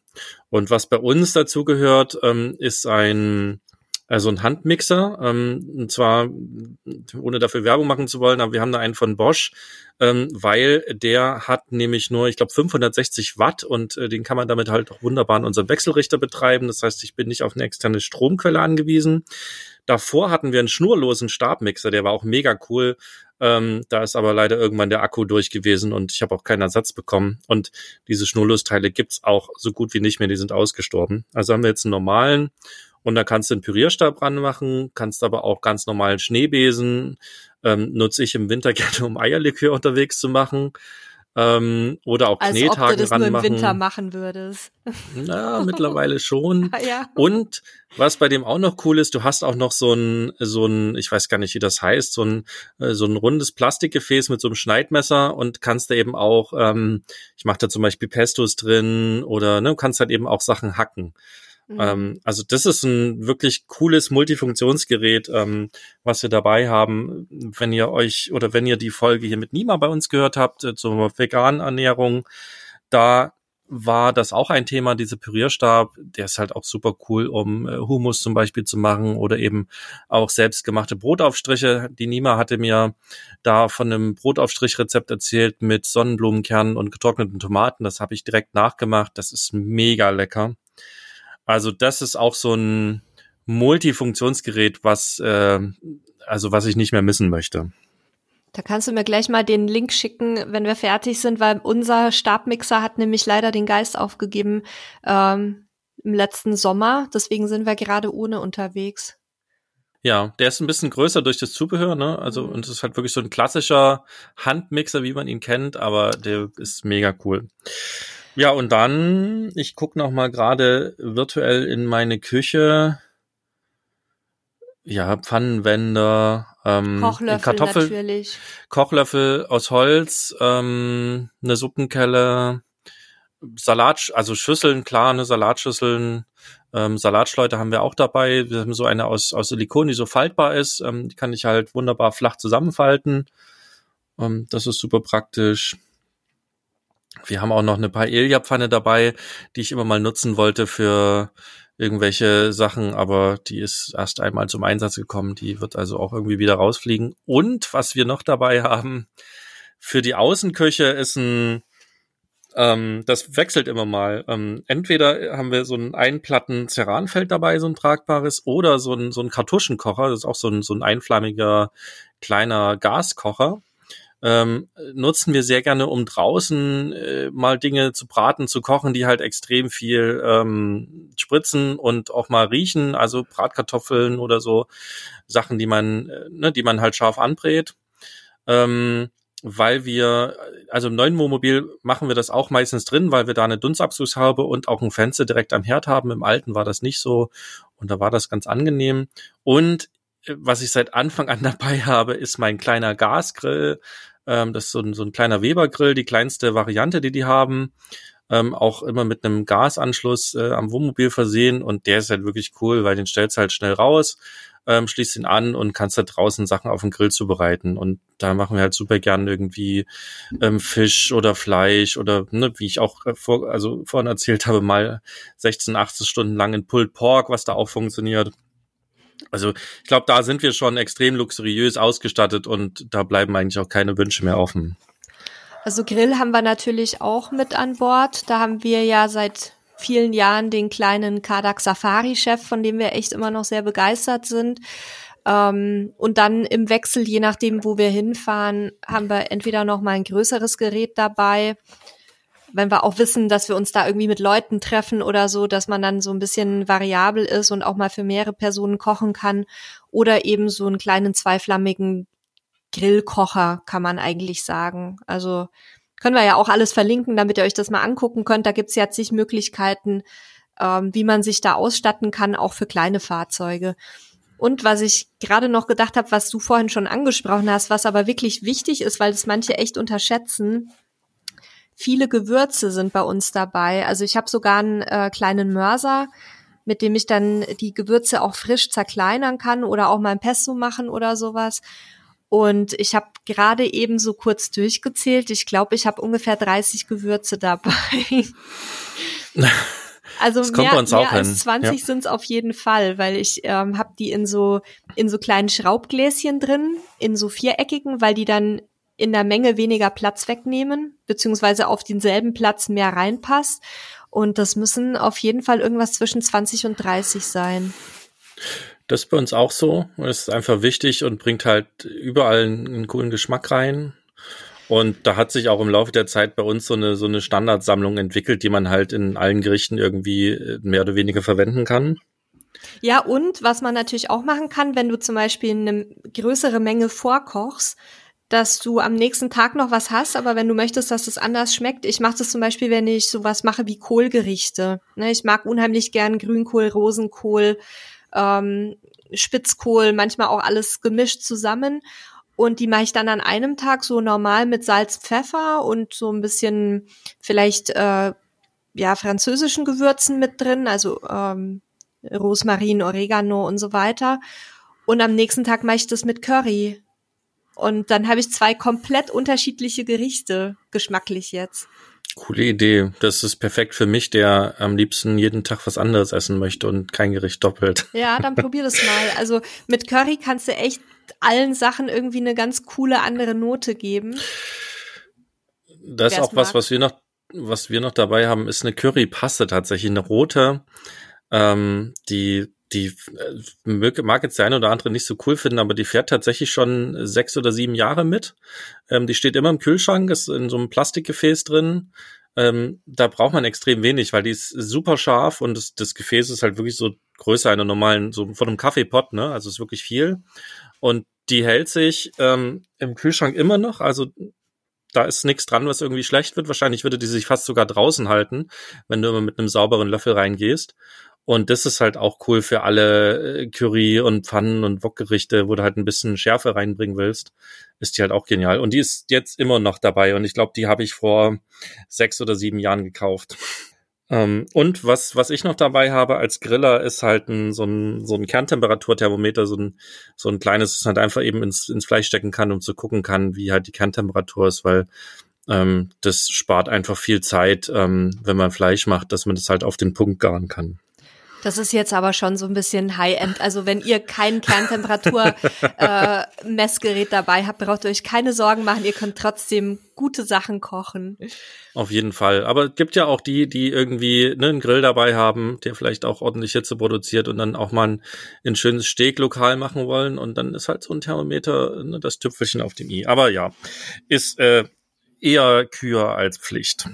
Und was bei uns dazu gehört, ähm, ist ein also ein Handmixer, ähm, und zwar ohne dafür Werbung machen zu wollen, aber wir haben da einen von Bosch, ähm, weil der hat nämlich nur, ich glaube, 560 Watt und äh, den kann man damit halt auch wunderbar in unserem Wechselrichter betreiben. Das heißt, ich bin nicht auf eine externe Stromquelle angewiesen. Davor hatten wir einen schnurlosen Stabmixer, der war auch mega cool. Ähm, da ist aber leider irgendwann der Akku durch gewesen und ich habe auch keinen Ersatz bekommen. Und diese Schnurlosteile gibt's auch so gut wie nicht mehr, die sind ausgestorben. Also haben wir jetzt einen normalen und da kannst du einen Pürierstab ranmachen, kannst aber auch ganz normalen Schneebesen, ähm, nutze ich im Winter gerne, um Eierlikör unterwegs zu machen. Ähm, oder auch Als Knethaken ob du das ranmachen. nur im Winter machen würdest. Na, mittlerweile schon. ja. Und was bei dem auch noch cool ist, du hast auch noch so ein, so ein, ich weiß gar nicht, wie das heißt, so ein, äh, so ein rundes Plastikgefäß mit so einem Schneidmesser und kannst da eben auch, ähm, ich mache da zum Beispiel Pestos drin oder ne, kannst halt eben auch Sachen hacken. Mhm. Ähm, also das ist ein wirklich cooles Multifunktionsgerät, ähm, was wir dabei haben. Wenn ihr euch oder wenn ihr die Folge hier mit Nima bei uns gehört habt äh, zur veganen Ernährung, da war das auch ein Thema, diese Pürierstab, der ist halt auch super cool, um äh, Humus zum Beispiel zu machen oder eben auch selbstgemachte Brotaufstriche. Die Nima hatte mir da von einem Brotaufstrichrezept erzählt mit Sonnenblumenkernen und getrockneten Tomaten. Das habe ich direkt nachgemacht. Das ist mega lecker. Also das ist auch so ein Multifunktionsgerät, was äh, also was ich nicht mehr missen möchte. Da kannst du mir gleich mal den Link schicken, wenn wir fertig sind, weil unser Stabmixer hat nämlich leider den Geist aufgegeben ähm, im letzten Sommer. Deswegen sind wir gerade ohne unterwegs. Ja, der ist ein bisschen größer durch das Zubehör, ne? Also, mhm. und es ist halt wirklich so ein klassischer Handmixer, wie man ihn kennt, aber der ist mega cool. Ja, und dann, ich gucke noch mal gerade virtuell in meine Küche. ja, Pfannenwender, ähm, Kochlöffel Kartoffel, natürlich. Kochlöffel aus Holz, ähm, eine Suppenkelle, Salat, also Schüsseln, klar, eine Salatschüsseln, ähm, Salatschleute haben wir auch dabei. Wir haben so eine aus, aus Silikon, die so faltbar ist. Ähm, die kann ich halt wunderbar flach zusammenfalten. Ähm, das ist super praktisch. Wir haben auch noch eine Paella-Pfanne dabei, die ich immer mal nutzen wollte für irgendwelche Sachen, aber die ist erst einmal zum Einsatz gekommen. Die wird also auch irgendwie wieder rausfliegen. Und was wir noch dabei haben, für die Außenküche ist ein ähm, das wechselt immer mal. Ähm, entweder haben wir so ein Einplatten Ceranfeld dabei, so ein tragbares, oder so ein, so ein Kartuschenkocher, das ist auch so ein, so ein einflammiger kleiner Gaskocher. Ähm, nutzen wir sehr gerne, um draußen äh, mal Dinge zu braten, zu kochen, die halt extrem viel ähm, spritzen und auch mal riechen, also Bratkartoffeln oder so Sachen, die man, äh, ne, die man halt scharf anbrät. Ähm, weil wir, also im neuen Wohnmobil machen wir das auch meistens drin, weil wir da eine Dunstabzugshaube und auch ein Fenster direkt am Herd haben. Im alten war das nicht so und da war das ganz angenehm. Und äh, was ich seit Anfang an dabei habe, ist mein kleiner Gasgrill. Ähm, das ist so ein, so ein kleiner Weber-Grill, die kleinste Variante, die die haben. Ähm, auch immer mit einem Gasanschluss äh, am Wohnmobil versehen und der ist halt wirklich cool, weil den stellst halt schnell raus ähm, schließt ihn an und kannst da draußen Sachen auf dem Grill zubereiten. Und da machen wir halt super gern irgendwie ähm, Fisch oder Fleisch oder ne, wie ich auch äh, vor, also vorhin erzählt habe, mal 16, 18 Stunden lang in Pulled Pork, was da auch funktioniert. Also ich glaube, da sind wir schon extrem luxuriös ausgestattet und da bleiben eigentlich auch keine Wünsche mehr offen. Also Grill haben wir natürlich auch mit an Bord. Da haben wir ja seit vielen Jahren den kleinen Kadak Safari Chef, von dem wir echt immer noch sehr begeistert sind. Ähm, und dann im Wechsel, je nachdem, wo wir hinfahren, haben wir entweder noch mal ein größeres Gerät dabei, wenn wir auch wissen, dass wir uns da irgendwie mit Leuten treffen oder so, dass man dann so ein bisschen variabel ist und auch mal für mehrere Personen kochen kann. Oder eben so einen kleinen zweiflammigen Grillkocher, kann man eigentlich sagen. Also können wir ja auch alles verlinken, damit ihr euch das mal angucken könnt. Da gibt's ja zig Möglichkeiten, ähm, wie man sich da ausstatten kann, auch für kleine Fahrzeuge. Und was ich gerade noch gedacht habe, was du vorhin schon angesprochen hast, was aber wirklich wichtig ist, weil das manche echt unterschätzen, viele Gewürze sind bei uns dabei. Also ich habe sogar einen äh, kleinen Mörser, mit dem ich dann die Gewürze auch frisch zerkleinern kann oder auch mal ein Pesto machen oder sowas. Und ich habe gerade eben so kurz durchgezählt. Ich glaube, ich habe ungefähr 30 Gewürze dabei. Also mehr, mehr als 20 ja. sind es auf jeden Fall, weil ich ähm, habe die in so in so kleinen Schraubgläschen drin, in so viereckigen, weil die dann in der Menge weniger Platz wegnehmen, beziehungsweise auf denselben Platz mehr reinpasst. Und das müssen auf jeden Fall irgendwas zwischen 20 und 30 sein. Das ist bei uns auch so. Es ist einfach wichtig und bringt halt überall einen, coolen Geschmack rein. Und da hat sich auch im Laufe der Zeit bei uns so eine, so eine Standardsammlung entwickelt, die man halt in allen Gerichten irgendwie äh, mehr oder weniger verwenden kann. Ja, und was man natürlich auch machen kann, wenn du zum Beispiel eine größere Menge vorkochst, dass du am nächsten Tag noch was hast, aber wenn du möchtest, dass es anders schmeckt, ich mache das zum Beispiel, wenn ich sowas mache wie Kohlgerichte. Ne, ich mag unheimlich gern Grünkohl, Rosenkohl, ähm, Spitzkohl, manchmal auch alles gemischt zusammen. Und die mache ich dann an einem Tag so normal mit Salz, Pfeffer und so ein bisschen vielleicht äh, ja französischen Gewürzen mit drin, also ähm, Rosmarin, Oregano und so weiter. Und am nächsten Tag mache ich das mit Curry. Und dann habe ich zwei komplett unterschiedliche Gerichte, geschmacklich jetzt. Coole Idee. Das ist perfekt für mich, der am liebsten jeden Tag was anderes essen möchte und kein Gericht doppelt. Ja, dann probier das mal. Also mit Curry kannst du echt allen Sachen irgendwie eine ganz coole andere Note geben. Das ist auch was, was wir noch, was wir noch dabei haben, ist eine Currypaste tatsächlich, eine rote, ähm, die die äh, mag jetzt der eine oder andere nicht so cool finden, aber die fährt tatsächlich schon sechs oder sieben Jahre mit. Ähm, die steht immer im Kühlschrank, ist in so einem Plastikgefäß drin. Ähm, da braucht man extrem wenig, weil die ist super scharf und das, das Gefäß ist halt wirklich so größer einer normalen, so von einem Kaffeepot, ne? Also ist wirklich viel. Und die hält sich ähm, im Kühlschrank immer noch. Also da ist nichts dran, was irgendwie schlecht wird. Wahrscheinlich würde die sich fast sogar draußen halten, wenn du immer mit einem sauberen Löffel reingehst. Und das ist halt auch cool für alle äh, Curry und Pfannen und Wokgerichte, wo du halt ein bisschen Schärfe reinbringen willst. Ist die halt auch genial. Und die ist jetzt immer noch dabei. Und ich glaube, die habe ich vor sechs oder sieben Jahren gekauft. Ähm, und was, was ich noch dabei habe als Griller, ist halt ein, so ein, so ein Kerntemperaturthermometer, so ein, so ein kleines, das halt einfach eben ins, ins Fleisch stecken kann, um zu gucken kann, wie halt die Kerntemperatur ist, weil ähm, das spart einfach viel Zeit, ähm, wenn man Fleisch macht, dass man das halt auf den Punkt garen kann. Das ist jetzt aber schon so ein bisschen High-End. Also wenn ihr kein Kerntemperatur-Messgerät äh, dabei habt, braucht ihr euch keine Sorgen machen. Ihr könnt trotzdem gute Sachen kochen. Auf jeden Fall. Aber es gibt ja auch die, die irgendwie ne, einen Grill dabei haben, der vielleicht auch ordentlich Hitze produziert und dann auch mal ein, ein schönes Steaklokal machen wollen. Und dann ist halt so ein Thermometer ne, das Tüpfelchen auf dem i. Aber ja, ist äh, eher Kür als Pflicht.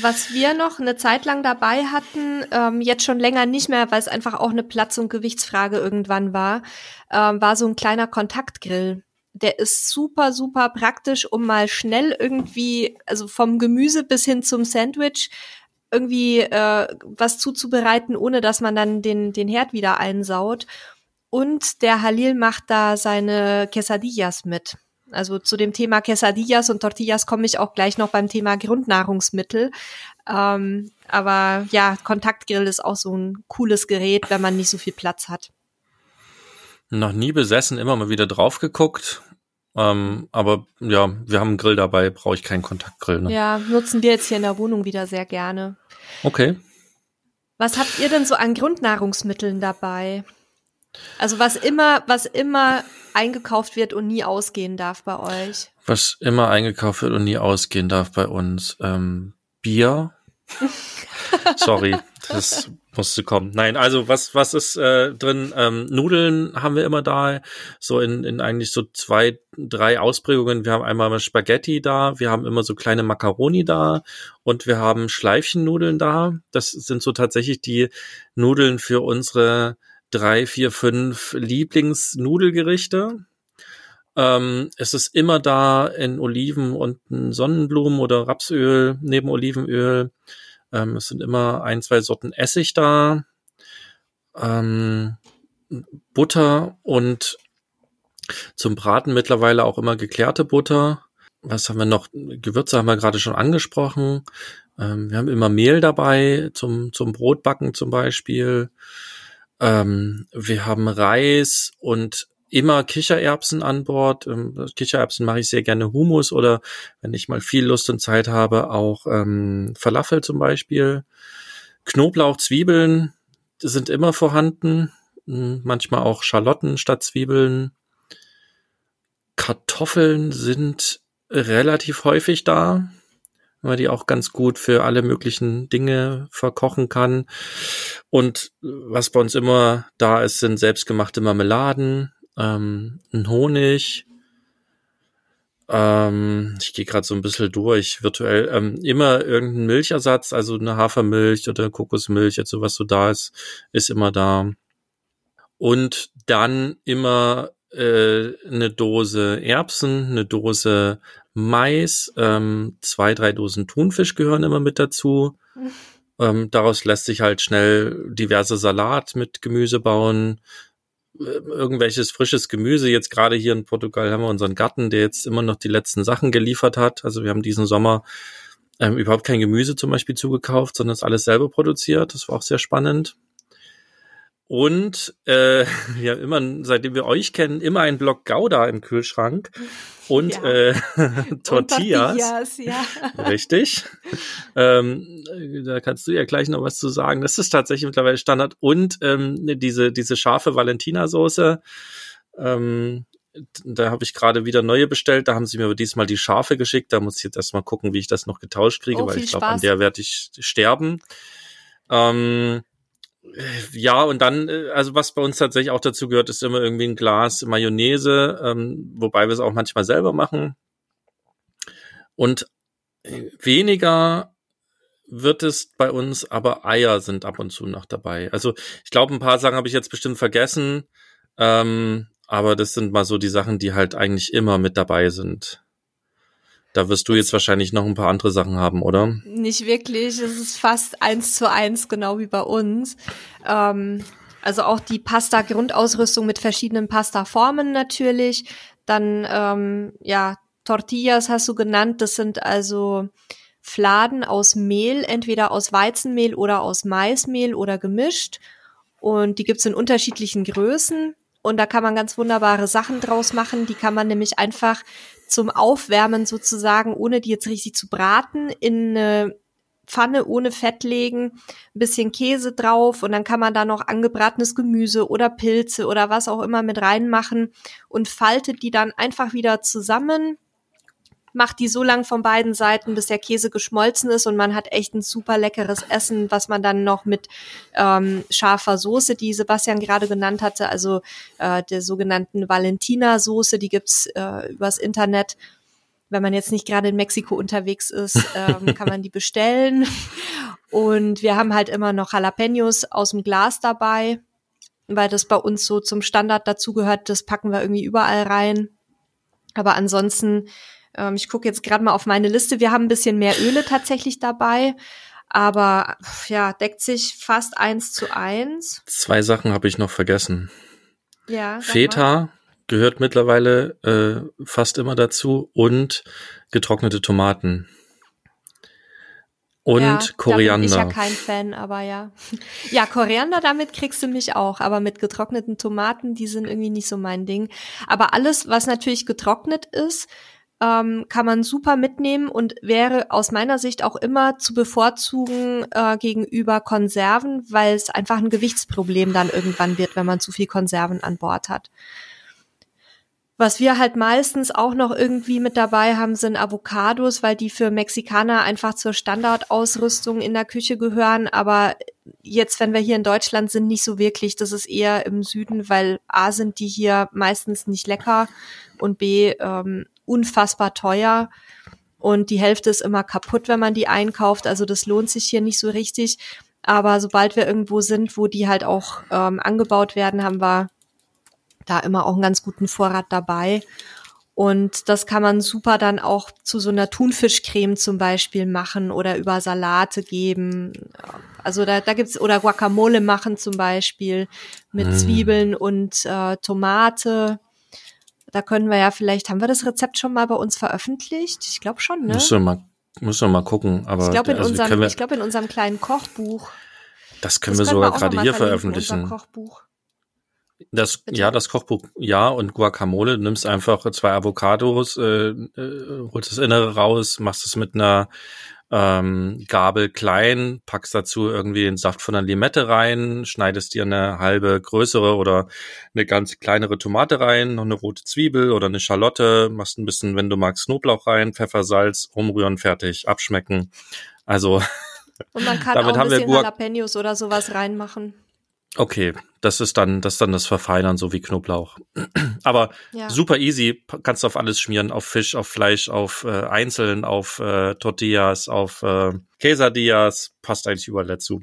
Was wir noch eine Zeit lang dabei hatten, ähm, jetzt schon länger nicht mehr, weil es einfach auch eine Platz- und Gewichtsfrage irgendwann war, ähm, war so ein kleiner Kontaktgrill. Der ist super, super praktisch, um mal schnell irgendwie, also vom Gemüse bis hin zum Sandwich, irgendwie äh, was zuzubereiten, ohne dass man dann den, den Herd wieder einsaut. Und der Halil macht da seine Quesadillas mit. Also zu dem Thema Quesadillas und Tortillas komme ich auch gleich noch beim Thema Grundnahrungsmittel. Ähm, aber ja, Kontaktgrill ist auch so ein cooles Gerät, wenn man nicht so viel Platz hat. Noch nie besessen, immer mal wieder drauf geguckt. Ähm, aber ja, wir haben einen Grill dabei, brauche ich keinen Kontaktgrill. Ne? Ja, nutzen wir jetzt hier in der Wohnung wieder sehr gerne. Okay. Was habt ihr denn so an Grundnahrungsmitteln dabei? Also was immer, was immer eingekauft wird und nie ausgehen darf bei euch. Was immer eingekauft wird und nie ausgehen darf bei uns. Ähm, Bier. Sorry, das musste kommen. Nein, also was was ist äh, drin? Ähm, Nudeln haben wir immer da, so in, in eigentlich so zwei, drei Ausprägungen. Wir haben einmal Spaghetti da, wir haben immer so kleine Macaroni da und wir haben Schleifchennudeln da. Das sind so tatsächlich die Nudeln für unsere drei, vier, fünf Lieblingsnudelgerichte. Ähm, es ist immer da in Oliven und Sonnenblumen oder Rapsöl neben Olivenöl. Ähm, es sind immer ein, zwei Sorten Essig da. Ähm, Butter und zum Braten mittlerweile auch immer geklärte Butter. Was haben wir noch? Gewürze haben wir gerade schon angesprochen. Ähm, wir haben immer Mehl dabei zum, zum Brotbacken zum Beispiel. Ähm, wir haben Reis und immer Kichererbsen an Bord. Ähm, Kichererbsen mache ich sehr gerne Humus oder wenn ich mal viel Lust und Zeit habe, auch ähm, Falafel zum Beispiel. Knoblauch, Zwiebeln sind immer vorhanden. Hm, manchmal auch Schalotten statt Zwiebeln. Kartoffeln sind relativ häufig da weil die auch ganz gut für alle möglichen Dinge verkochen kann. Und was bei uns immer da ist, sind selbstgemachte Marmeladen, ähm, ein Honig. Ähm, ich gehe gerade so ein bisschen durch, virtuell. Ähm, immer irgendein Milchersatz, also eine Hafermilch oder Kokosmilch, jetzt so was so da ist, ist immer da. Und dann immer äh, eine Dose Erbsen, eine Dose Mais, ähm, zwei, drei Dosen Thunfisch gehören immer mit dazu. Ähm, daraus lässt sich halt schnell diverse Salat mit Gemüse bauen. Äh, irgendwelches frisches Gemüse. Jetzt gerade hier in Portugal haben wir unseren Garten, der jetzt immer noch die letzten Sachen geliefert hat. Also wir haben diesen Sommer ähm, überhaupt kein Gemüse zum Beispiel zugekauft, sondern es alles selber produziert. Das war auch sehr spannend. Und äh, wir haben immer, seitdem wir euch kennen, immer einen Block Gouda im Kühlschrank und ja. äh, Tortillas. Und Tortillas ja. Richtig. ähm, da kannst du ja gleich noch was zu sagen. Das ist tatsächlich mittlerweile Standard. Und ähm, diese, diese scharfe Valentina-Soße. Ähm, da habe ich gerade wieder neue bestellt. Da haben sie mir aber diesmal die scharfe geschickt. Da muss ich jetzt erstmal gucken, wie ich das noch getauscht kriege, oh, weil ich glaube, an der werde ich sterben. Ähm, ja, und dann, äh, also was bei uns tatsächlich auch dazu gehört, ist immer irgendwie ein Glas Mayonnaise, ähm, wobei wir es auch manchmal selber machen. Und äh, weniger wird es bei uns, aber Eier sind ab und zu noch dabei. Also ich glaube, ein paar Sachen habe ich jetzt bestimmt vergessen, ähm, aber das sind mal so die Sachen, die halt eigentlich immer mit dabei sind. Da wirst du jetzt wahrscheinlich noch ein paar andere Sachen haben, oder? Nicht wirklich. Es ist fast eins zu eins, genau wie bei uns. Ähm, also auch die Pasta-Grundausrüstung mit verschiedenen Pasta-Formen natürlich. Dann, ähm, ja, Tortillas hast du genannt. Das sind also Fladen aus Mehl, entweder aus Weizenmehl oder aus Maismehl oder gemischt. Und die gibt's in unterschiedlichen Größen. Und da kann man ganz wunderbare Sachen draus machen. Die kann man nämlich einfach zum Aufwärmen sozusagen, ohne die jetzt richtig zu braten, in eine Pfanne ohne Fett legen, ein bisschen Käse drauf und dann kann man da noch angebratenes Gemüse oder Pilze oder was auch immer mit reinmachen und faltet die dann einfach wieder zusammen macht die so lang von beiden Seiten, bis der Käse geschmolzen ist und man hat echt ein super leckeres Essen, was man dann noch mit ähm, scharfer Soße, die Sebastian gerade genannt hatte, also äh, der sogenannten Valentina-Soße, die gibt's äh, übers Internet. Wenn man jetzt nicht gerade in Mexiko unterwegs ist, ähm, kann man die bestellen. Und wir haben halt immer noch Jalapenos aus dem Glas dabei, weil das bei uns so zum Standard dazugehört. Das packen wir irgendwie überall rein. Aber ansonsten ähm, ich gucke jetzt gerade mal auf meine Liste. Wir haben ein bisschen mehr Öle tatsächlich dabei, aber ja, deckt sich fast eins zu eins. Zwei Sachen habe ich noch vergessen. Ja. Feta gehört mittlerweile äh, fast immer dazu und getrocknete Tomaten. Und ja, Koriander. Da bin ich ja kein Fan, aber ja. Ja, Koriander, damit kriegst du mich auch, aber mit getrockneten Tomaten, die sind irgendwie nicht so mein Ding. Aber alles, was natürlich getrocknet ist, ähm, kann man super mitnehmen und wäre aus meiner Sicht auch immer zu bevorzugen äh, gegenüber Konserven, weil es einfach ein Gewichtsproblem dann irgendwann wird, wenn man zu viel Konserven an Bord hat. Was wir halt meistens auch noch irgendwie mit dabei haben, sind Avocados, weil die für Mexikaner einfach zur Standardausrüstung in der Küche gehören. Aber jetzt, wenn wir hier in Deutschland sind, nicht so wirklich. Das ist eher im Süden, weil A sind die hier meistens nicht lecker und B ähm, unfassbar teuer und die Hälfte ist immer kaputt, wenn man die einkauft. Also das lohnt sich hier nicht so richtig. Aber sobald wir irgendwo sind, wo die halt auch ähm, angebaut werden, haben wir da immer auch einen ganz guten Vorrat dabei. Und das kann man super dann auch zu so einer Thunfischcreme zum Beispiel machen oder über Salate geben. Also da, da gibt's oder Guacamole machen zum Beispiel mit mm. Zwiebeln und äh, Tomate. Da können wir ja vielleicht, haben wir das Rezept schon mal bei uns veröffentlicht? Ich glaube schon, ne? Müssen wir mal, müssen wir mal gucken. Aber ich glaube in, also unserem, wir, ich glaub, in unserem kleinen Kochbuch. Das können das wir sogar gerade hier veröffentlichen. Kochbuch. Das, Bitte? ja, das Kochbuch, ja, und Guacamole, du nimmst einfach zwei Avocados, äh, äh, holst das Innere raus, machst es mit einer ähm, Gabel klein, packst dazu irgendwie den Saft von einer Limette rein, schneidest dir eine halbe größere oder eine ganz kleinere Tomate rein, noch eine rote Zwiebel oder eine Schalotte, machst ein bisschen, wenn du magst, Knoblauch rein, Pfeffer, Salz, umrühren, fertig, abschmecken. Also und man kann auch ein bisschen Jalapenos oder sowas reinmachen. Okay, das ist dann das ist dann das Verfeinern, so wie Knoblauch. Aber ja. super easy, kannst du auf alles schmieren, auf Fisch, auf Fleisch, auf äh, Einzeln, auf äh, Tortillas, auf äh, Quesadillas, passt eigentlich überall dazu.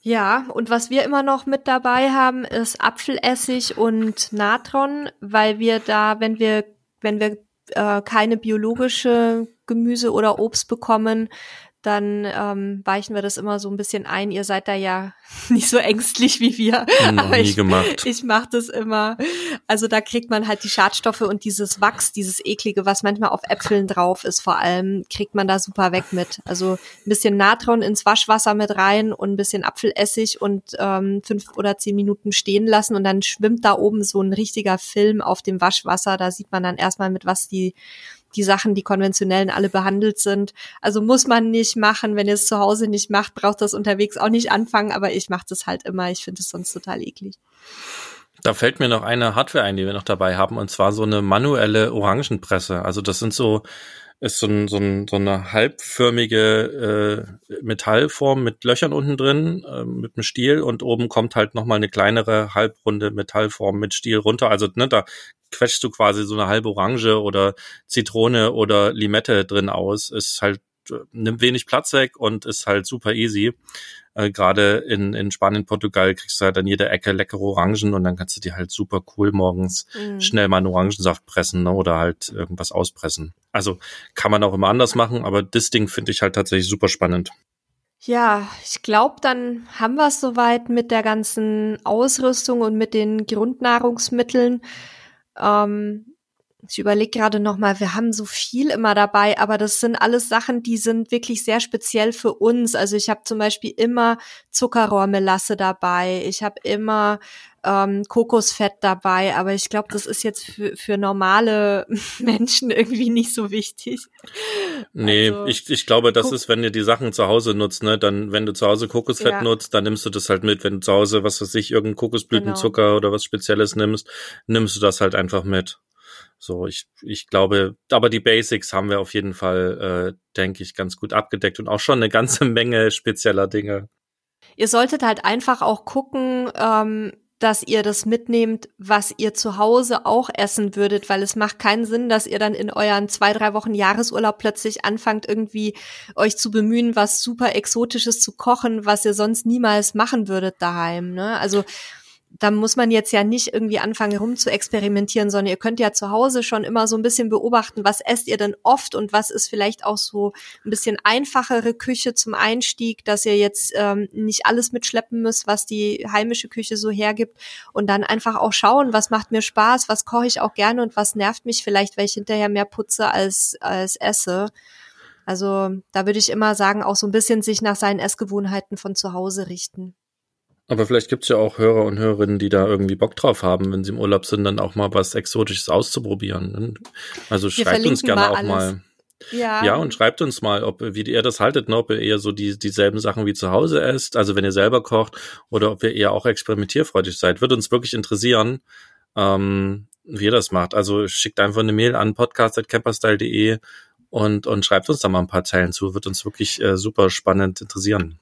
Ja, und was wir immer noch mit dabei haben, ist Apfelessig und Natron, weil wir da, wenn wir, wenn wir äh, keine biologische Gemüse oder Obst bekommen, dann ähm, weichen wir das immer so ein bisschen ein. Ihr seid da ja nicht so ängstlich wie wir. Noch aber nie ich, gemacht. Ich mache das immer. Also da kriegt man halt die Schadstoffe und dieses Wachs, dieses eklige, was manchmal auf Äpfeln drauf ist, vor allem kriegt man da super weg mit. Also ein bisschen Natron ins Waschwasser mit rein und ein bisschen Apfelessig und ähm, fünf oder zehn Minuten stehen lassen und dann schwimmt da oben so ein richtiger Film auf dem Waschwasser. Da sieht man dann erstmal mit was die die Sachen, die konventionellen, alle behandelt sind. Also muss man nicht machen. Wenn ihr es zu Hause nicht macht, braucht das unterwegs auch nicht anfangen. Aber ich mache das halt immer. Ich finde es sonst total eklig. Da fällt mir noch eine Hardware ein, die wir noch dabei haben, und zwar so eine manuelle Orangenpresse. Also das sind so ist so, ein, so, ein, so eine halbförmige äh, Metallform mit Löchern unten drin, äh, mit einem Stiel und oben kommt halt nochmal eine kleinere halbrunde Metallform mit Stiel runter. Also ne, da quetschst du quasi so eine halbe Orange oder Zitrone oder Limette drin aus. Ist halt äh, nimmt wenig Platz weg und ist halt super easy. Äh, Gerade in, in Spanien, Portugal kriegst du halt an jeder Ecke leckere Orangen und dann kannst du dir halt super cool morgens mhm. schnell mal einen Orangensaft pressen ne, oder halt irgendwas auspressen. Also kann man auch immer anders machen, aber das Ding finde ich halt tatsächlich super spannend. Ja, ich glaube, dann haben wir es soweit mit der ganzen Ausrüstung und mit den Grundnahrungsmitteln. Ähm, ich überlege gerade noch mal, wir haben so viel immer dabei, aber das sind alles Sachen, die sind wirklich sehr speziell für uns. Also ich habe zum Beispiel immer Zuckerrohrmelasse dabei, ich habe immer ähm, Kokosfett dabei, aber ich glaube, das ist jetzt für, für normale Menschen irgendwie nicht so wichtig. Nee, also, ich, ich glaube, das ist, wenn ihr die Sachen zu Hause nutzt, ne, dann, wenn du zu Hause Kokosfett ja. nutzt, dann nimmst du das halt mit. Wenn du zu Hause, was weiß ich, irgendeinen Kokosblütenzucker genau. oder was Spezielles nimmst, nimmst du das halt einfach mit. So, ich, ich glaube, aber die Basics haben wir auf jeden Fall, äh, denke ich, ganz gut abgedeckt und auch schon eine ganze Menge spezieller Dinge. Ihr solltet halt einfach auch gucken, ähm, dass ihr das mitnehmt, was ihr zu Hause auch essen würdet, weil es macht keinen Sinn, dass ihr dann in euren zwei, drei Wochen Jahresurlaub plötzlich anfangt, irgendwie euch zu bemühen, was super Exotisches zu kochen, was ihr sonst niemals machen würdet daheim. Ne? Also da muss man jetzt ja nicht irgendwie anfangen rum zu experimentieren, sondern ihr könnt ja zu Hause schon immer so ein bisschen beobachten, was esst ihr denn oft und was ist vielleicht auch so ein bisschen einfachere Küche zum Einstieg, dass ihr jetzt ähm, nicht alles mitschleppen müsst, was die heimische Küche so hergibt und dann einfach auch schauen, was macht mir Spaß, was koche ich auch gerne und was nervt mich vielleicht, weil ich hinterher mehr putze als, als esse. Also da würde ich immer sagen, auch so ein bisschen sich nach seinen Essgewohnheiten von zu Hause richten. Aber vielleicht gibt's ja auch Hörer und Hörerinnen, die da irgendwie Bock drauf haben, wenn sie im Urlaub sind, dann auch mal was Exotisches auszuprobieren. Also schreibt uns gerne mal auch alles. mal. Ja. ja, und schreibt uns mal, ob wie ihr das haltet, ne? ob ihr eher so die, dieselben Sachen wie zu Hause esst, also wenn ihr selber kocht, oder ob ihr eher auch experimentierfreudig seid. Würde uns wirklich interessieren, ähm, wie ihr das macht. Also schickt einfach eine Mail an podcast.camperstyle.de und, und schreibt uns da mal ein paar Zeilen zu. Wird uns wirklich äh, super spannend interessieren.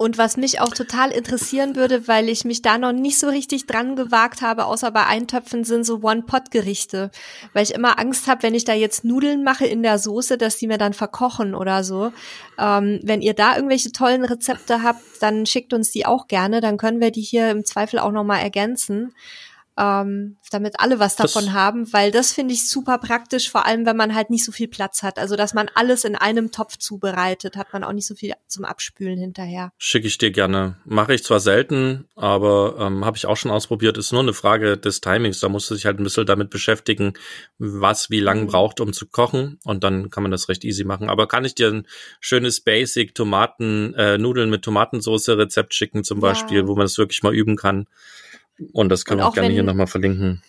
Und was mich auch total interessieren würde, weil ich mich da noch nicht so richtig dran gewagt habe, außer bei Eintöpfen, sind so One-Pot-Gerichte. Weil ich immer Angst habe, wenn ich da jetzt Nudeln mache in der Soße, dass die mir dann verkochen oder so. Ähm, wenn ihr da irgendwelche tollen Rezepte habt, dann schickt uns die auch gerne. Dann können wir die hier im Zweifel auch nochmal ergänzen ähm, damit alle was davon das, haben, weil das finde ich super praktisch, vor allem wenn man halt nicht so viel Platz hat. Also dass man alles in einem Topf zubereitet, hat man auch nicht so viel zum Abspülen hinterher. Schicke ich dir gerne. Mache ich zwar selten, aber ähm, habe ich auch schon ausprobiert. Ist nur eine Frage des Timings. Da musst du dich halt ein bisschen damit beschäftigen, was wie lange mhm. braucht, um zu kochen. Und dann kann man das recht easy machen. Aber kann ich dir ein schönes Basic Tomaten, äh, Nudeln mit Tomatensauce Rezept schicken zum Beispiel, ja. wo man das wirklich mal üben kann. Und das können wir gerne hier nochmal verlinken.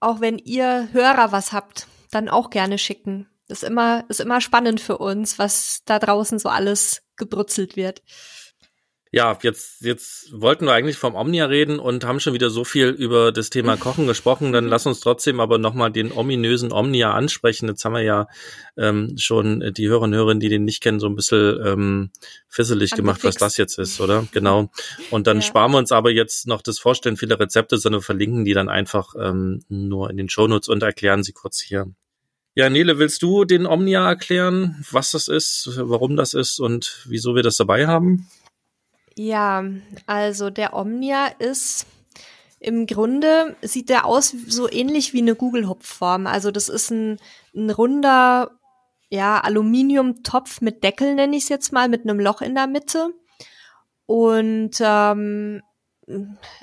Auch wenn ihr Hörer was habt, dann auch gerne schicken. Das ist immer, ist immer spannend für uns, was da draußen so alles gebrutzelt wird ja, jetzt, jetzt wollten wir eigentlich vom Omnia reden und haben schon wieder so viel über das Thema Kochen gesprochen. Dann lass uns trotzdem aber nochmal den ominösen Omnia ansprechen. Jetzt haben wir ja ähm, schon die Hörer und Hörerinnen, die den nicht kennen, so ein bisschen ähm, fisselig gemacht, was das jetzt ist, oder? Genau. Und dann ja. sparen wir uns aber jetzt noch das Vorstellen vieler Rezepte, sondern verlinken die dann einfach ähm, nur in den Shownotes und erklären sie kurz hier. Ja, Nele, willst du den Omnia erklären, was das ist, warum das ist und wieso wir das dabei haben? Ja, also der Omnia ist im Grunde sieht der aus so ähnlich wie eine Google-Hupfform. Also das ist ein, ein runder, ja, Aluminiumtopf mit Deckel, nenne ich es jetzt mal, mit einem Loch in der Mitte. Und ähm,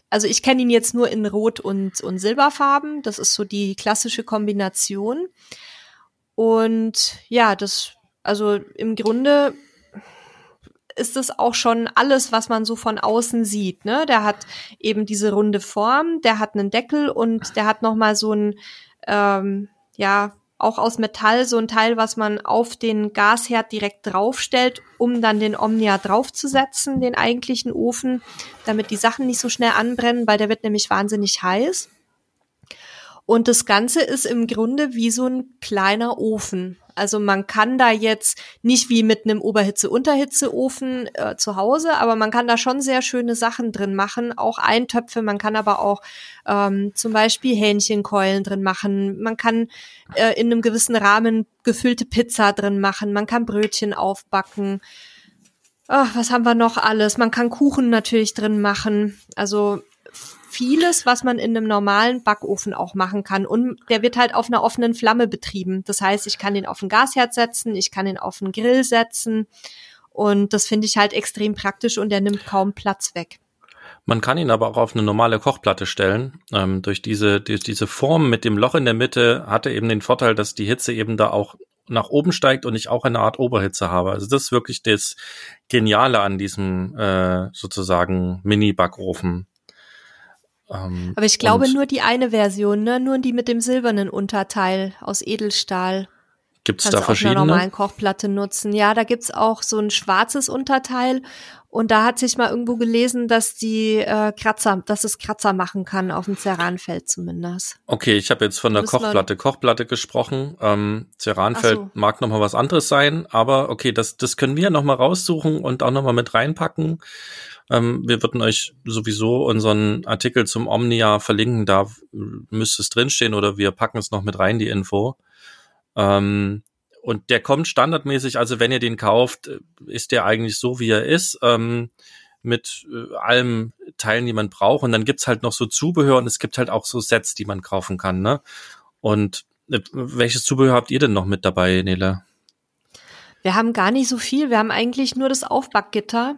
also ich kenne ihn jetzt nur in Rot und, und Silberfarben. Das ist so die klassische Kombination. Und ja, das, also im Grunde ist es auch schon alles, was man so von außen sieht. Ne? Der hat eben diese runde Form, der hat einen Deckel und der hat noch mal so ein, ähm, ja, auch aus Metall so ein Teil, was man auf den Gasherd direkt draufstellt, um dann den Omnia draufzusetzen, den eigentlichen Ofen, damit die Sachen nicht so schnell anbrennen, weil der wird nämlich wahnsinnig heiß. Und das Ganze ist im Grunde wie so ein kleiner Ofen. Also man kann da jetzt nicht wie mit einem Oberhitze-Unterhitze-Ofen äh, zu Hause, aber man kann da schon sehr schöne Sachen drin machen, auch Eintöpfe. Man kann aber auch ähm, zum Beispiel Hähnchenkeulen drin machen. Man kann äh, in einem gewissen Rahmen gefüllte Pizza drin machen. Man kann Brötchen aufbacken. Ach, was haben wir noch alles? Man kann Kuchen natürlich drin machen. Also vieles, was man in einem normalen Backofen auch machen kann. Und der wird halt auf einer offenen Flamme betrieben. Das heißt, ich kann den auf ein Gasherd setzen, ich kann den auf einen Grill setzen. Und das finde ich halt extrem praktisch und der nimmt kaum Platz weg. Man kann ihn aber auch auf eine normale Kochplatte stellen. Ähm, durch diese, durch diese Form mit dem Loch in der Mitte hat er eben den Vorteil, dass die Hitze eben da auch nach oben steigt und ich auch eine Art Oberhitze habe. Also das ist wirklich das Geniale an diesem äh, sozusagen Mini-Backofen. Ähm, Aber ich glaube nur die eine Version, ne? Nur die mit dem silbernen Unterteil aus Edelstahl. Gibt es da verschiedene? Auf einer normalen Kochplatte nutzen. Ja, da gibt's auch so ein schwarzes Unterteil und da hat sich mal irgendwo gelesen, dass die äh, Kratzer, dass es Kratzer machen kann auf dem Ceranfeld zumindest. Okay, ich habe jetzt von der Kochplatte, Kochplatte gesprochen. Ähm, Ceranfeld so. mag noch mal was anderes sein, aber okay, das das können wir noch mal raussuchen und auch noch mal mit reinpacken. Ähm, wir würden euch sowieso unseren Artikel zum Omnia verlinken, da müsste es drinstehen oder wir packen es noch mit rein, die Info. Ähm, und der kommt standardmäßig, also wenn ihr den kauft, ist der eigentlich so, wie er ist, ähm, mit äh, allem Teilen, die man braucht. Und dann gibt's halt noch so Zubehör und es gibt halt auch so Sets, die man kaufen kann. Ne? Und äh, welches Zubehör habt ihr denn noch mit dabei, Nele? Wir haben gar nicht so viel. Wir haben eigentlich nur das Aufbackgitter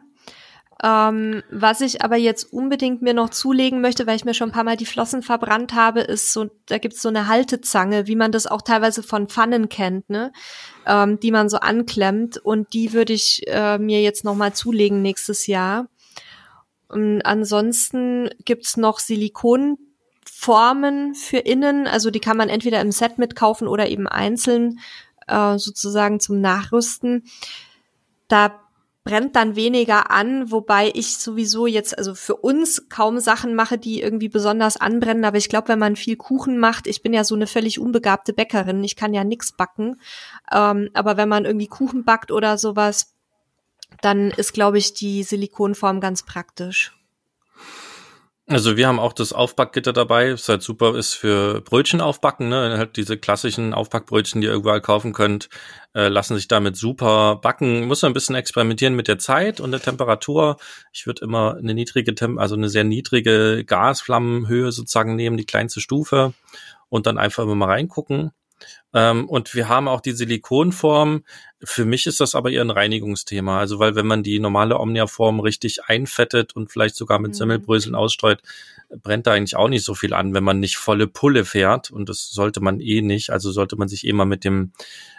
ähm, was ich aber jetzt unbedingt mir noch zulegen möchte, weil ich mir schon ein paar Mal die Flossen verbrannt habe, ist so, da gibt's so eine Haltezange, wie man das auch teilweise von Pfannen kennt, ne? Ähm, die man so anklemmt. Und die würde ich äh, mir jetzt noch mal zulegen nächstes Jahr. Und ansonsten gibt's noch Silikonformen für innen, also die kann man entweder im Set mitkaufen oder eben einzeln äh, sozusagen zum Nachrüsten. Da brennt dann weniger an, wobei ich sowieso jetzt, also für uns kaum Sachen mache, die irgendwie besonders anbrennen. Aber ich glaube, wenn man viel Kuchen macht, ich bin ja so eine völlig unbegabte Bäckerin, ich kann ja nix backen. Ähm, aber wenn man irgendwie Kuchen backt oder sowas, dann ist, glaube ich, die Silikonform ganz praktisch. Also wir haben auch das Aufbackgitter dabei, was halt super ist für Brötchen aufbacken, ne? Halt diese klassischen Aufbackbrötchen, die ihr überall kaufen könnt, äh, lassen sich damit super backen. Muss man ein bisschen experimentieren mit der Zeit und der Temperatur. Ich würde immer eine niedrige Temp also eine sehr niedrige Gasflammenhöhe sozusagen nehmen, die kleinste Stufe und dann einfach immer mal reingucken. Ähm, und wir haben auch die Silikonform. Für mich ist das aber eher ein Reinigungsthema. Also, weil wenn man die normale Omnia-Form richtig einfettet und vielleicht sogar mit mhm. Semmelbröseln ausstreut, brennt da eigentlich auch nicht so viel an, wenn man nicht volle Pulle fährt. Und das sollte man eh nicht. Also sollte man sich eh mal mit dem,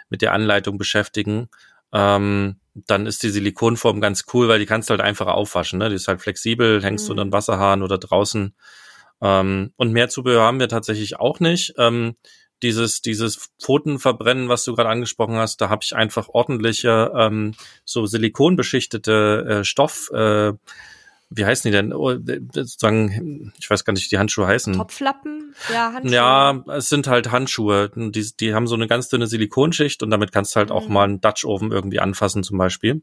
mit der Anleitung beschäftigen. Ähm, dann ist die Silikonform ganz cool, weil die kannst du halt einfach aufwaschen. Ne? Die ist halt flexibel, hängst mhm. unter den Wasserhahn oder draußen. Ähm, und mehr Zubehör haben wir tatsächlich auch nicht. Ähm, dieses, dieses Pfotenverbrennen, was du gerade angesprochen hast, da habe ich einfach ordentliche, ähm, so silikonbeschichtete äh, Stoff, äh, wie heißen die denn? Oh, sozusagen, ich weiß gar nicht, wie die Handschuhe heißen. Topflappen? Ja, Handschuhe. Ja, es sind halt Handschuhe. Die, die haben so eine ganz dünne Silikonschicht und damit kannst du halt mhm. auch mal einen Dutch Oven irgendwie anfassen zum Beispiel.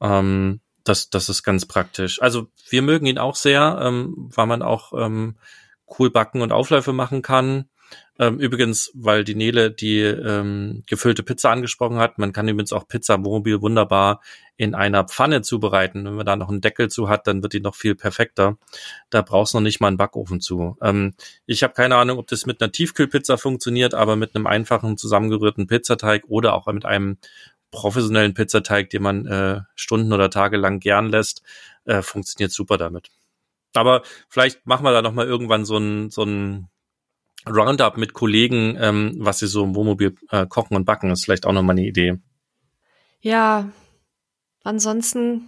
Ähm, das, das ist ganz praktisch. Also wir mögen ihn auch sehr, ähm, weil man auch ähm, cool backen und Aufläufe machen kann. Ähm, übrigens, weil die Nele die ähm, gefüllte Pizza angesprochen hat, man kann übrigens auch Pizza mobil wunderbar in einer Pfanne zubereiten. Wenn man da noch einen Deckel zu hat, dann wird die noch viel perfekter. Da brauchst du noch nicht mal einen Backofen zu. Ähm, ich habe keine Ahnung, ob das mit einer Tiefkühlpizza funktioniert, aber mit einem einfachen zusammengerührten Pizzateig oder auch mit einem professionellen Pizzateig, den man äh, Stunden oder Tage lang gern lässt, äh, funktioniert super damit. Aber vielleicht machen wir da noch mal irgendwann so ein so ein Roundup mit Kollegen, ähm, was sie so im Wohnmobil äh, kochen und backen, ist vielleicht auch nochmal eine Idee. Ja, ansonsten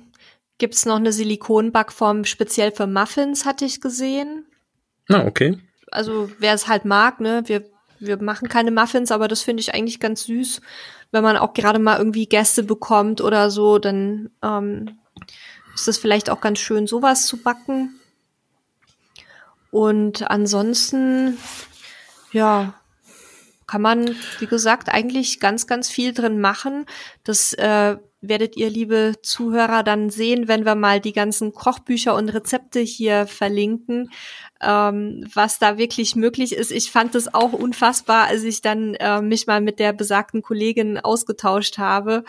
gibt's noch eine Silikonbackform speziell für Muffins, hatte ich gesehen. Ah, okay. Also wer es halt mag, ne, wir, wir machen keine Muffins, aber das finde ich eigentlich ganz süß, wenn man auch gerade mal irgendwie Gäste bekommt oder so, dann ähm, ist es vielleicht auch ganz schön, sowas zu backen. Und ansonsten Ja, kann man, wie gesagt, eigentlich ganz, ganz viel drin machen. Das äh, werdet ihr, liebe Zuhörer, dann sehen, wenn wir mal die ganzen Kochbücher und Rezepte hier verlinken, ähm, was da wirklich möglich ist. Ich fand es auch unfassbar, als ich dann äh, mich mal mit der besagten Kollegin ausgetauscht habe,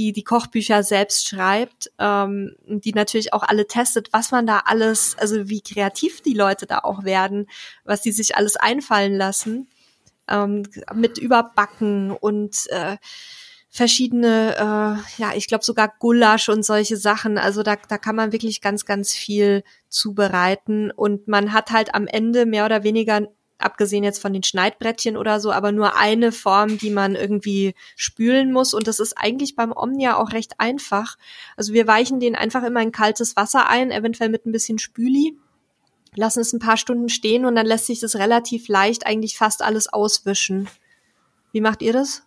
die die Kochbücher selbst schreibt, ähm, die natürlich auch alle testet, was man da alles, also wie kreativ die Leute da auch werden, was die sich alles einfallen lassen, ähm, mit Überbacken und äh, verschiedene, äh, ja, ich glaube sogar Gulasch und solche Sachen. Also da, da kann man wirklich ganz, ganz viel zubereiten und man hat halt am Ende mehr oder weniger abgesehen jetzt von den Schneidbrettchen oder so, aber nur eine Form, die man irgendwie spülen muss. Und das ist eigentlich beim Omnia auch recht einfach. Also wir weichen den einfach immer in kaltes Wasser ein, eventuell mit ein bisschen Spüli, lassen es ein paar Stunden stehen und dann lässt sich das relativ leicht eigentlich fast alles auswischen. Wie macht ihr das?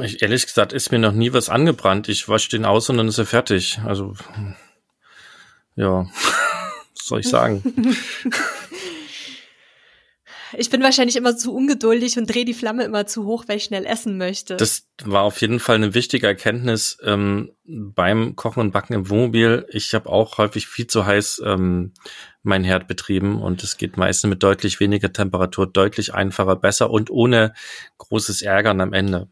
Ich, ehrlich gesagt ist mir noch nie was angebrannt. Ich wasche den aus und dann ist er fertig. Also, ja, was soll ich sagen? Ich bin wahrscheinlich immer zu ungeduldig und drehe die Flamme immer zu hoch, weil ich schnell essen möchte. Das war auf jeden Fall eine wichtige Erkenntnis ähm, beim Kochen und Backen im Wohnmobil. Ich habe auch häufig viel zu heiß ähm, mein Herd betrieben und es geht meistens mit deutlich weniger Temperatur deutlich einfacher, besser und ohne großes Ärgern am Ende.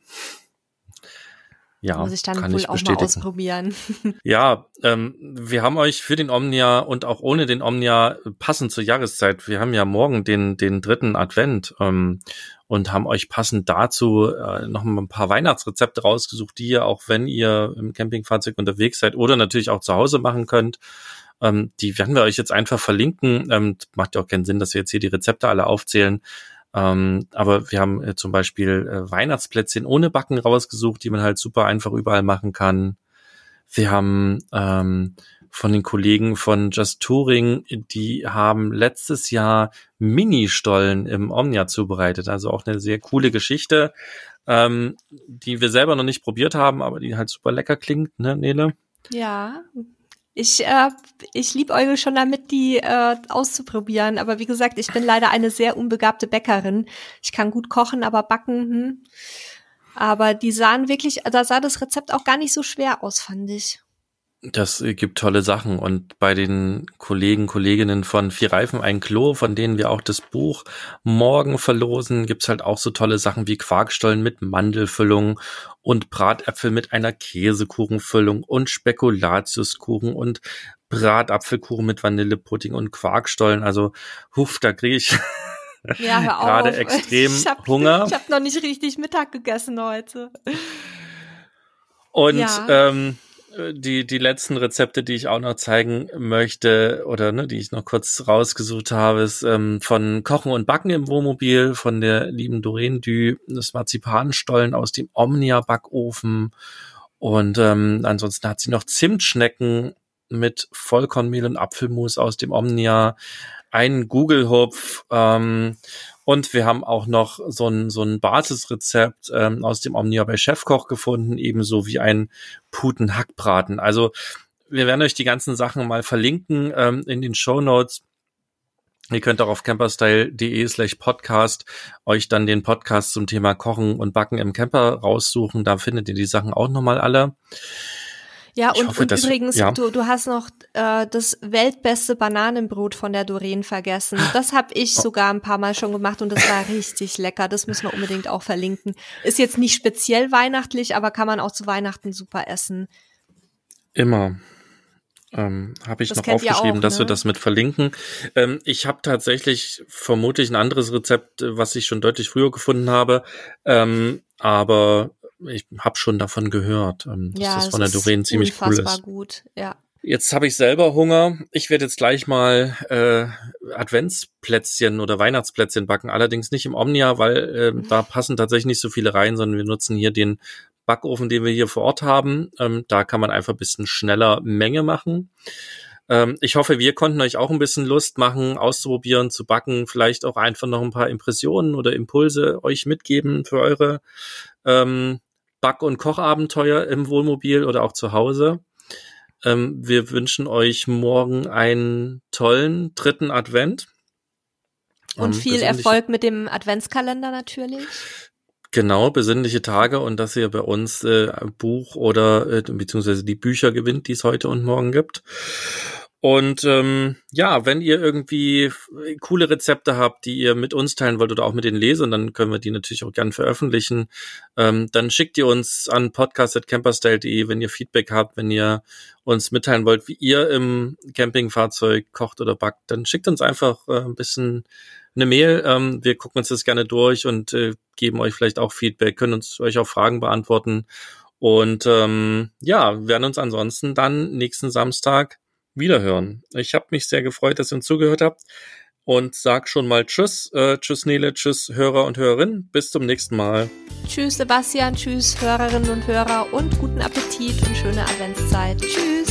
Ja, muss ich dann kann wohl ich auch bestätigen. mal ausprobieren. Ja, ähm, wir haben euch für den Omnia und auch ohne den Omnia passend zur Jahreszeit. Wir haben ja morgen den den dritten Advent ähm, und haben euch passend dazu äh, noch mal ein paar Weihnachtsrezepte rausgesucht, die ihr auch wenn ihr im Campingfahrzeug unterwegs seid oder natürlich auch zu Hause machen könnt. Ähm, die werden wir euch jetzt einfach verlinken. Ähm, macht ja auch keinen Sinn, dass wir jetzt hier die Rezepte alle aufzählen. Ähm, aber wir haben äh, zum Beispiel äh, Weihnachtsplätzchen ohne Backen rausgesucht, die man halt super einfach überall machen kann. Wir haben ähm, von den Kollegen von Just Touring, die haben letztes Jahr Mini-Stollen im Omnia zubereitet. Also auch eine sehr coole Geschichte, ähm, die wir selber noch nicht probiert haben, aber die halt super lecker klingt, ne, Nele? Ja, ich, äh, ich liebe Eugel schon damit, die äh, auszuprobieren. Aber wie gesagt, ich bin leider eine sehr unbegabte Bäckerin. Ich kann gut kochen, aber backen, hm. Aber die sahen wirklich, da sah das Rezept auch gar nicht so schwer aus, fand ich. Das gibt tolle Sachen. Und bei den Kollegen, Kolleginnen von Vier Reifen ein Klo, von denen wir auch das Buch morgen verlosen, gibt's halt auch so tolle Sachen wie Quarkstollen mit Mandelfüllung und Bratäpfel mit einer Käsekuchenfüllung und Spekulatiuskuchen und Bratapfelkuchen mit Vanillepudding und Quarkstollen. Also, huf, da kriege ich ja, gerade extrem ich hab, Hunger. Ich habe noch nicht richtig Mittag gegessen heute. Und ja. ähm, die, die letzten Rezepte, die ich auch noch zeigen möchte oder ne, die ich noch kurz rausgesucht habe, ist ähm, von Kochen und Backen im Wohnmobil von der lieben Doreen Dü, das Marzipanstollen aus dem Omnia-Backofen. Und ähm, ansonsten hat sie noch Zimtschnecken mit Vollkornmehl und Apfelmus aus dem Omnia, einen Google-Hupf, ähm, und wir haben auch noch so ein, so ein Basisrezept ähm, aus dem Omnia bei Chefkoch gefunden, ebenso wie ein Putenhackbraten. Also wir werden euch die ganzen Sachen mal verlinken ähm, in den Show Notes. Ihr könnt auch auf camperstyle.de slash podcast euch dann den Podcast zum Thema Kochen und Backen im Camper raussuchen. Da findet ihr die Sachen auch nochmal alle. Ja, und, hoffe, und dass, übrigens, ja. Du, du hast noch äh, das weltbeste Bananenbrot von der Doreen vergessen. Das habe ich oh. sogar ein paar Mal schon gemacht und das war richtig lecker. Das müssen wir unbedingt auch verlinken. Ist jetzt nicht speziell weihnachtlich, aber kann man auch zu Weihnachten super essen. Immer. Ähm, habe ich das noch aufgeschrieben, auch, dass wir ne? das mit verlinken. Ähm, ich habe tatsächlich vermutlich ein anderes Rezept, was ich schon deutlich früher gefunden habe. Ähm, aber ich habe schon davon gehört, ähm, dass ja, das von der Doreen ziemlich cool ist. gut, ja. Jetzt habe ich selber Hunger. Ich werde jetzt gleich mal äh, Adventsplätzchen oder Weihnachtsplätzchen backen. Allerdings nicht im Omnia, weil äh, da passen tatsächlich nicht so viele rein, sondern wir nutzen hier den Backofen, den wir hier vor Ort haben. Ähm, da kann man einfach ein bisschen schneller Menge machen. Ähm, ich hoffe, wir konnten euch auch ein bisschen Lust machen, auszuprobieren, zu backen, vielleicht auch einfach noch ein paar Impressionen oder Impulse euch mitgeben für eure ähm, Back- und Kochabenteuer im Wohnmobil oder auch zu Hause. Ähm, wir wünschen euch morgen einen tollen dritten Advent. Und ähm, viel Erfolg mit dem Adventskalender natürlich. Genau, besinnliche Tage und dass ihr bei uns äh, Buch oder äh, beziehungsweise die Bücher gewinnt, die es heute und morgen gibt. Und ähm, ja, wenn ihr irgendwie coole Rezepte habt, die ihr mit uns teilen wollt oder auch mit den Lesern, dann können wir die natürlich auch gern veröffentlichen. Ähm, dann schickt ihr uns an podcast.camperstyle.de, wenn ihr Feedback habt, wenn ihr uns mitteilen wollt, wie ihr im Campingfahrzeug kocht oder backt, dann schickt uns einfach äh, ein bisschen eine Mail. Ähm, wir gucken uns das gerne durch und äh, geben euch vielleicht auch Feedback, können uns euch auch Fragen beantworten. Und ähm, ja, werden uns ansonsten dann nächsten Samstag wiederhören. Ich habe mich sehr gefreut, dass ihr uns zugehört habt und sag schon mal Tschüss. Äh, tschüss Nele, Tschüss Hörer und Hörerinnen. Bis zum nächsten Mal. Tschüss Sebastian, Tschüss Hörerinnen und Hörer und guten Appetit und schöne Adventszeit. Tschüss.